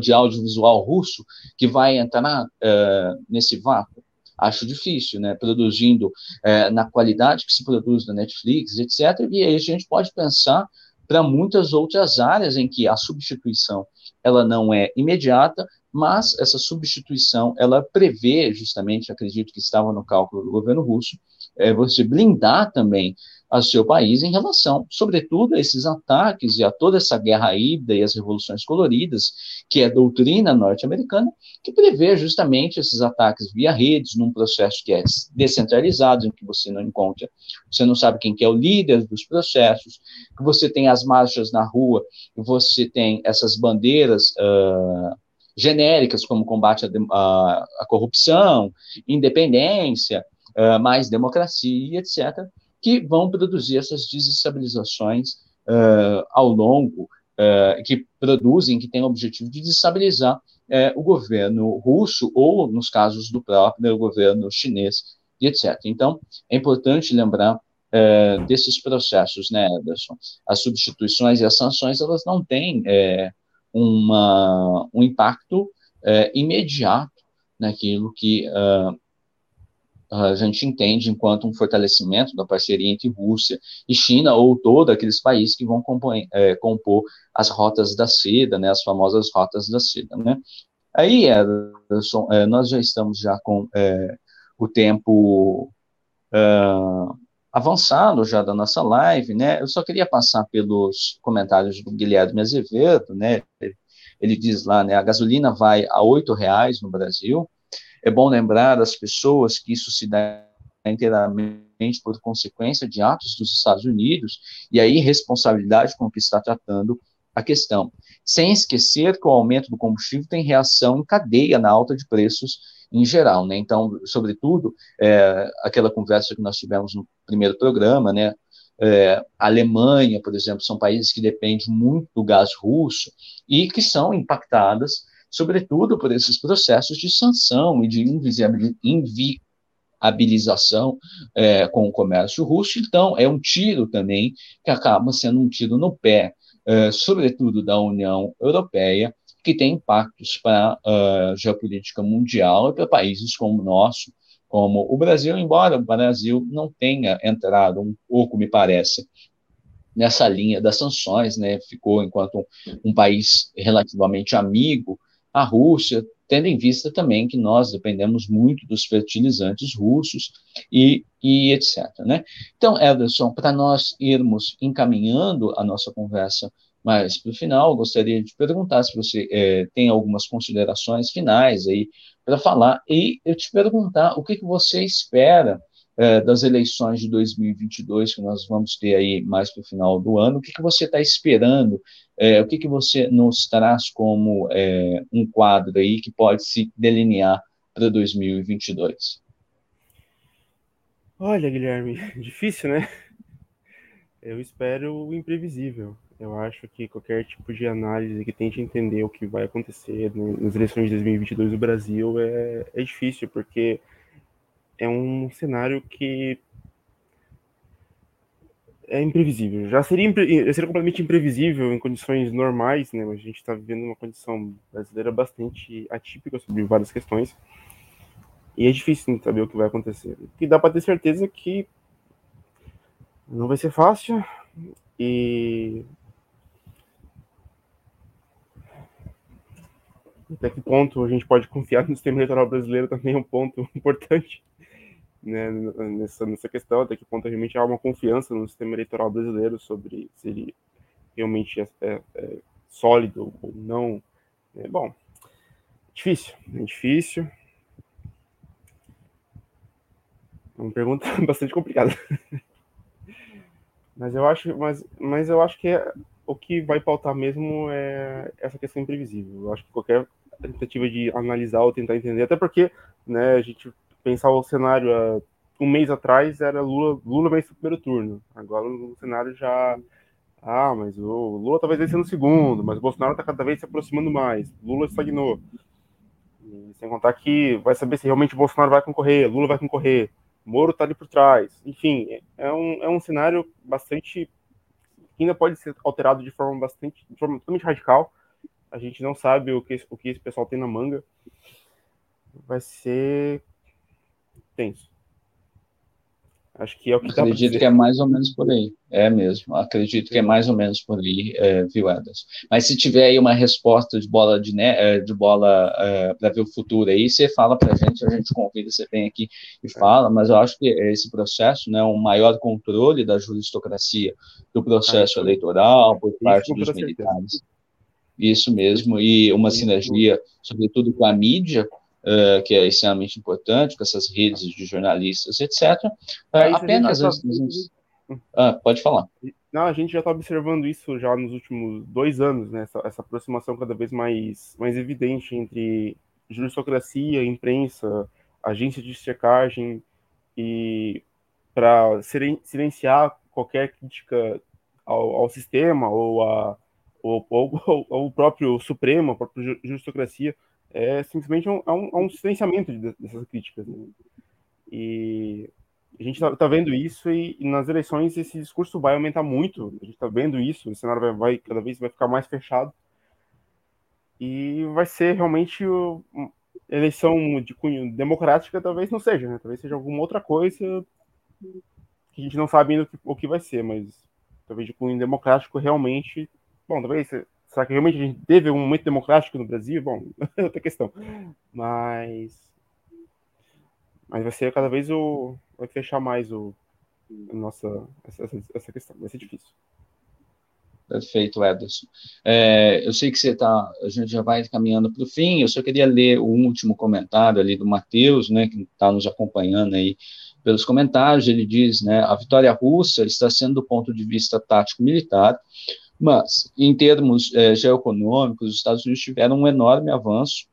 de audiovisual russo que vai entrar uh, nesse vácuo. Acho difícil, né? Produzindo uh, na qualidade que se produz na Netflix, etc. E aí a gente pode pensar para muitas outras áreas em que a substituição ela não é imediata, mas essa substituição, ela prevê justamente, acredito que estava no cálculo do governo russo, é, você blindar também ao seu país em relação, sobretudo, a esses ataques e a toda essa guerra híbrida e as revoluções coloridas, que é a doutrina norte-americana, que prevê justamente esses ataques via redes, num processo que é descentralizado, em que você não encontra, você não sabe quem que é o líder dos processos, que você tem as marchas na rua, você tem essas bandeiras uh, genéricas, como combate à, corrupção, independência, uh, mais democracia, etc., que vão produzir essas desestabilizações uh, ao longo, uh, que produzem, que têm o objetivo de desestabilizar o governo russo, ou, nos casos do próprio, governo chinês, etc. Então, é importante lembrar desses processos, né, Ederson? As substituições e as sanções, elas não têm uma, um impacto imediato naquilo que a gente entende enquanto um fortalecimento da parceria entre Rússia e China, ou todos aqueles países que vão compor, é, compor as rotas da seda, né, as famosas rotas da seda. Né. Aí, Ederson, é, nós já estamos já com é, o tempo uh, avançado já da nossa live, né, eu só queria passar pelos comentários do Guilherme Azevedo, né, ele diz lá, né, a gasolina vai a R$ reais no Brasil, é bom lembrar às pessoas que isso se dá inteiramente por consequência de atos dos Estados Unidos e a irresponsabilidade com que está tratando a questão. Sem esquecer que o aumento do combustível tem reação em cadeia na alta de preços em geral, né? Então, sobretudo, é, aquela conversa que nós tivemos no primeiro programa, né? É, Alemanha, por exemplo, são países que dependem muito do gás russo e que são impactadas sobretudo por esses processos de sanção e de inviabilização é, com o comércio russo. Então, é um tiro também que acaba sendo um tiro no pé, é, sobretudo da União Europeia, que tem impactos para a geopolítica mundial e para países como o nosso, como o Brasil, embora o Brasil não tenha entrado um pouco, me parece, nessa linha das sanções, né? Ficou enquanto um, um país relativamente amigo à Rússia, tendo em vista também que nós dependemos muito dos fertilizantes russos e, e etc. Né? Então, Ederson, para nós irmos encaminhando a nossa conversa mais para o final, gostaria de perguntar se você é, tem algumas considerações finais aí para falar e eu te perguntar o que, que você espera é, das eleições de 2022 que nós vamos ter aí mais para o final do ano, o que, que você está esperando, é, o que, que você nos traz como é, um quadro aí que pode se delinear para 2022? Olha, Guilherme, difícil, né? Eu espero o imprevisível. Eu acho que qualquer tipo de análise que tente entender o que vai acontecer nas eleições de 2022 do Brasil é, é difícil, porque é um cenário que é imprevisível. Já seria, seria completamente imprevisível em condições normais, né? A gente está vivendo uma condição brasileira bastante atípica sobre várias questões. E é difícil saber o que vai acontecer. Que dá para ter certeza que não vai ser fácil e até que ponto a gente pode confiar no sistema eleitoral brasileiro também é um ponto importante né, nessa, nessa questão, até que ponto realmente há uma confiança no sistema eleitoral brasileiro sobre se ele realmente é, é, é sólido ou não. É, bom, difícil, é difícil. É uma pergunta bastante complicada. mas eu acho, mas, mas eu acho que é, o que vai pautar mesmo é essa questão imprevisível. Eu acho que qualquer tentativa de analisar ou tentar entender, até porque né, a gente pensar o cenário há um mês atrás era Lula, Lula vence o primeiro turno. Agora o cenário já. Ah, mas o Lula talvez vença no segundo, mas o Bolsonaro está cada vez se aproximando mais. Lula estagnou. E, sem contar que vai saber se realmente o Bolsonaro vai concorrer, Lula vai concorrer, Moro está ali por trás. Enfim, é um, é um cenário bastante. que ainda pode ser alterado de forma bastante. de forma totalmente radical a gente não sabe o que, o que esse pessoal tem na manga. Vai ser tenso. Acho que é o que Acredito que é mais ou menos por aí. É mesmo. Acredito que é mais ou menos por aí, é, viu, Ederson? Mas se tiver aí uma resposta de bola de, né, é, de bola é, para ver o futuro aí, você fala para a gente, a gente convida, você vem aqui e é. fala. Mas eu acho que esse processo, né, um maior controle da juristocracia do processo ah, eleitoral por parte dos militares. Isso mesmo, e uma sinergia, sobretudo com a mídia, uh, que é extremamente importante, com essas redes de jornalistas, etc. Uh, apenas. Tá... Ah, pode falar. Não, a gente já está observando isso já nos últimos dois anos, né? Essa, essa, aproximação cada vez mais, mais evidente entre juristocracia, imprensa, agência de checagem e para silenciar qualquer crítica ao, ao sistema ou a ou, ou, ou, o próprio Supremo, a própria juristocracia, é simplesmente um, é um, é um silenciamento dessas críticas. Né? E a gente está tá vendo isso e, e, nas eleições esse discurso vai aumentar muito. A gente está vendo isso, o cenário vai, vai, cada vez vai ficar mais fechado e vai ser realmente o, eleição de cunho democrática, talvez não seja, né? Talvez seja alguma outra coisa que a gente não sabe ainda o que, o que vai ser, mas talvez de cunho democrático realmente Bom, talvez, será que realmente a gente teve um momento democrático no Brasil? Bom, é outra questão. Mas. Mas vai ser cada vez o. Vai fechar mais o. Nossa. Essa, essa questão. Vai ser difícil. Perfeito, Ederson. É, eu sei que você está, a gente já vai caminhando para o fim, eu só queria ler o último comentário ali do Matheus, né, que está nos acompanhando aí pelos comentários, ele diz, né, a vitória russa está sendo do ponto de vista tático-militar, mas, em termos é, geoeconômicos, os Estados Unidos tiveram um enorme avanço,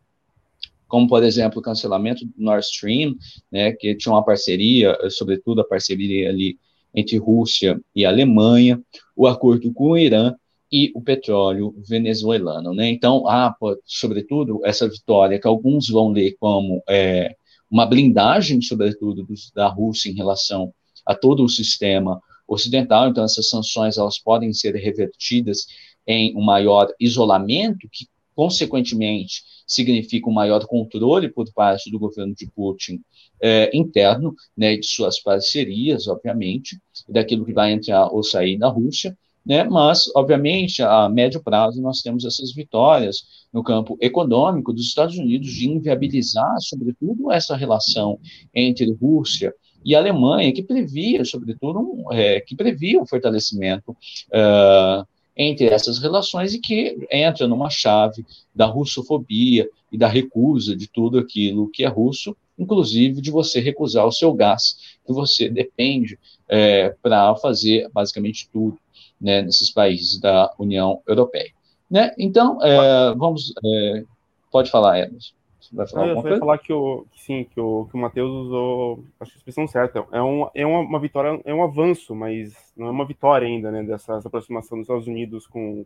como, por exemplo, o cancelamento do Nord Stream, né, que tinha uma parceria, eh, sobretudo a parceria ali entre Rússia e Alemanha, o acordo com o Irã, e o petróleo venezuelano. Né? Então, há, sobretudo, essa vitória que alguns vão ler como é, uma blindagem, sobretudo, dos, da Rússia em relação a todo o sistema ocidental. Então, essas sanções elas podem ser revertidas em um maior isolamento, que, consequentemente, significa um maior controle por parte do governo de Putin é, interno, né, de suas parcerias, obviamente, daquilo que vai entrar ou sair da Rússia, né, mas, obviamente, a médio prazo nós temos essas vitórias no campo econômico dos Estados Unidos de inviabilizar, sobretudo, essa relação entre Rússia e Alemanha, que previa, sobretudo, um, é, que previa um fortalecimento uh, entre essas relações e que entra numa chave da russofobia e da recusa de tudo aquilo que é russo, inclusive de você recusar o seu gás, que você depende é, para fazer basicamente tudo né, nesses países da União Europeia. Né? Então, é, vamos. É, pode falar, Emerson. Vai falar eu ia falar que, o, que sim, que o, que o Matheus usou acho que a expressão certa. É, um, é uma, uma, vitória, é um avanço, mas não é uma vitória ainda, né? Dessa aproximação dos Estados Unidos com,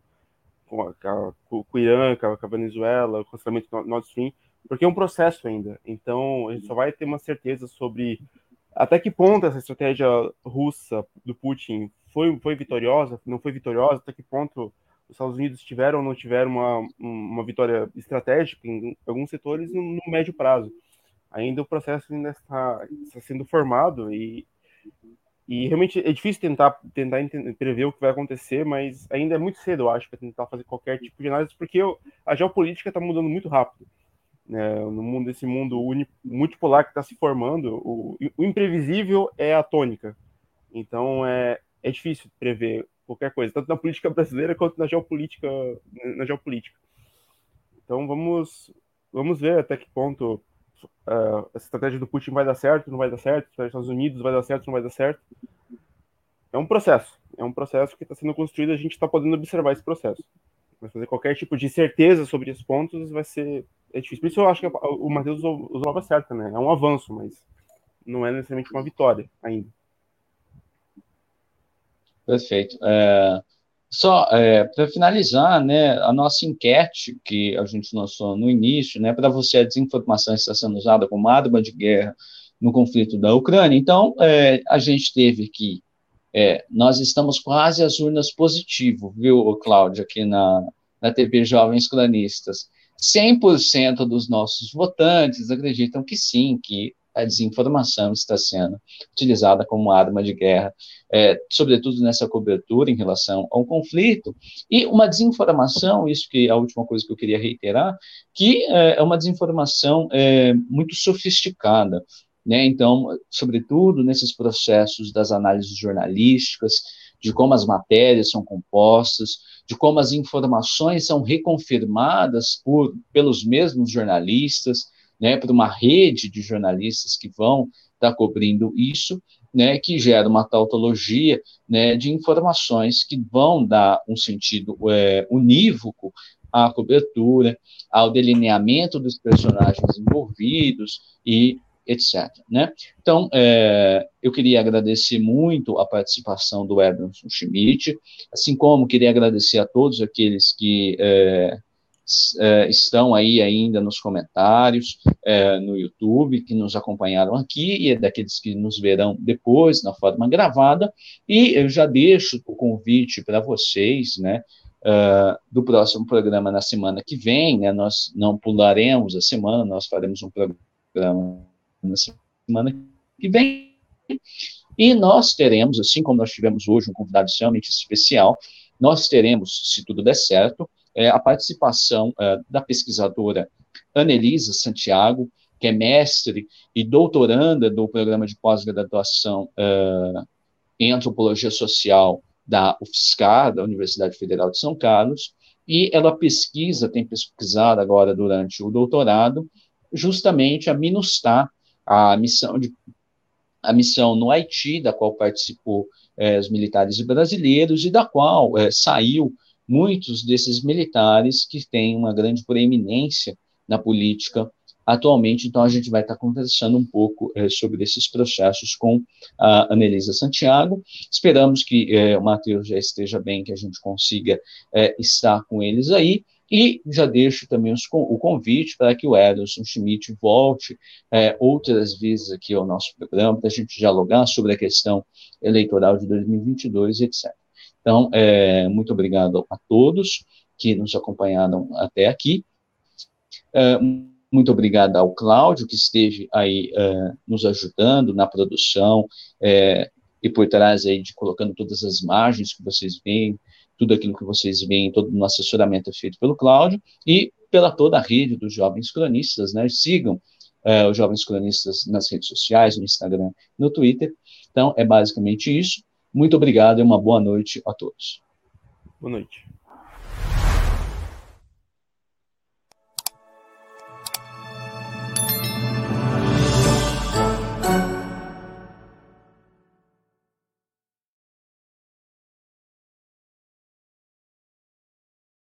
com, a, com, o Irã, com a, com a Venezuela, o cancelamento do Nord Stream, porque é um processo ainda. Então, a gente só vai ter uma certeza sobre até que ponto essa estratégia russa do Putin foi, foi vitoriosa, não foi vitoriosa, até que ponto os Estados Unidos tiveram ou não tiveram uma, uma vitória estratégica em alguns setores no, no médio prazo. Ainda o processo ainda está, está sendo formado e, e realmente é difícil tentar, tentar prever o que vai acontecer, mas ainda é muito cedo, eu acho, para tentar fazer qualquer tipo de análise, porque a geopolítica está mudando muito rápido. Né? No mundo, desse mundo multipolar que está se formando, o, o imprevisível é a tônica. Então é, é difícil prever qualquer coisa, tanto na política brasileira quanto na geopolítica, na geopolítica. Então vamos, vamos ver até que ponto uh, a estratégia do Putin vai dar certo, não vai dar certo, a estratégia dos Estados Unidos vai dar certo, não vai dar certo. É um processo, é um processo que está sendo construído, a gente está podendo observar esse processo. Mas fazer qualquer tipo de certeza sobre esses pontos vai ser é difícil. Por isso eu acho que o Matheus usou, usou a palavra certa, né? É um avanço, mas não é necessariamente uma vitória ainda. Perfeito. É, só é, para finalizar, né, a nossa enquete que a gente lançou no início, né, para você a desinformação está sendo usada como arma de guerra no conflito da Ucrânia. Então, é, a gente teve que é, nós estamos quase às urnas positivo, viu, Cláudio, aqui na, na TV Jovens Cronistas. 100% dos nossos votantes acreditam que sim, que a desinformação está sendo utilizada como arma de guerra, é, sobretudo nessa cobertura em relação ao conflito, e uma desinformação, isso que é a última coisa que eu queria reiterar, que é, é uma desinformação é, muito sofisticada, né? Então, sobretudo nesses processos das análises jornalísticas, de como as matérias são compostas, de como as informações são reconfirmadas por, pelos mesmos jornalistas, né, por uma rede de jornalistas que vão estar tá cobrindo isso, né, que gera uma tautologia né, de informações que vão dar um sentido é, unívoco à cobertura, ao delineamento dos personagens envolvidos e etc. Né? Então, é, eu queria agradecer muito a participação do Emerson Schmidt, assim como queria agradecer a todos aqueles que é, é, estão aí ainda nos comentários é, no YouTube, que nos acompanharam aqui, e é daqueles que nos verão depois, na forma gravada, e eu já deixo o convite para vocês, né, uh, do próximo programa na semana que vem, né, nós não pularemos a semana, nós faremos um programa na semana que vem, e nós teremos, assim como nós tivemos hoje um convidado extremamente especial, nós teremos, se tudo der certo, é, a participação é, da pesquisadora Anelisa Santiago, que é mestre e doutoranda do programa de pós-graduação é, em antropologia social da UFSCar, da Universidade Federal de São Carlos, e ela pesquisa, tem pesquisado agora durante o doutorado, justamente a MINUSTAH, a missão de a missão no Haiti, da qual participou é, os militares brasileiros e da qual é, saiu muitos desses militares que têm uma grande proeminência na política atualmente, então a gente vai estar conversando um pouco é, sobre esses processos com a Anelisa Santiago. Esperamos que é, o Matheus já esteja bem, que a gente consiga é, estar com eles aí. E já deixo também os, o convite para que o Ederson Schmidt volte é, outras vezes aqui ao nosso programa, para a gente dialogar sobre a questão eleitoral de 2022, etc. Então, é, muito obrigado a todos que nos acompanharam até aqui. É, muito obrigado ao Cláudio, que esteve aí é, nos ajudando na produção é, e por trás aí de colocando todas as imagens que vocês veem, tudo aquilo que vocês veem, todo o assessoramento é feito pelo Cláudio e pela toda a rede dos jovens cronistas, né? Sigam é, os jovens cronistas nas redes sociais, no Instagram, no Twitter. Então, é basicamente isso. Muito obrigado e uma boa noite a todos. Boa noite.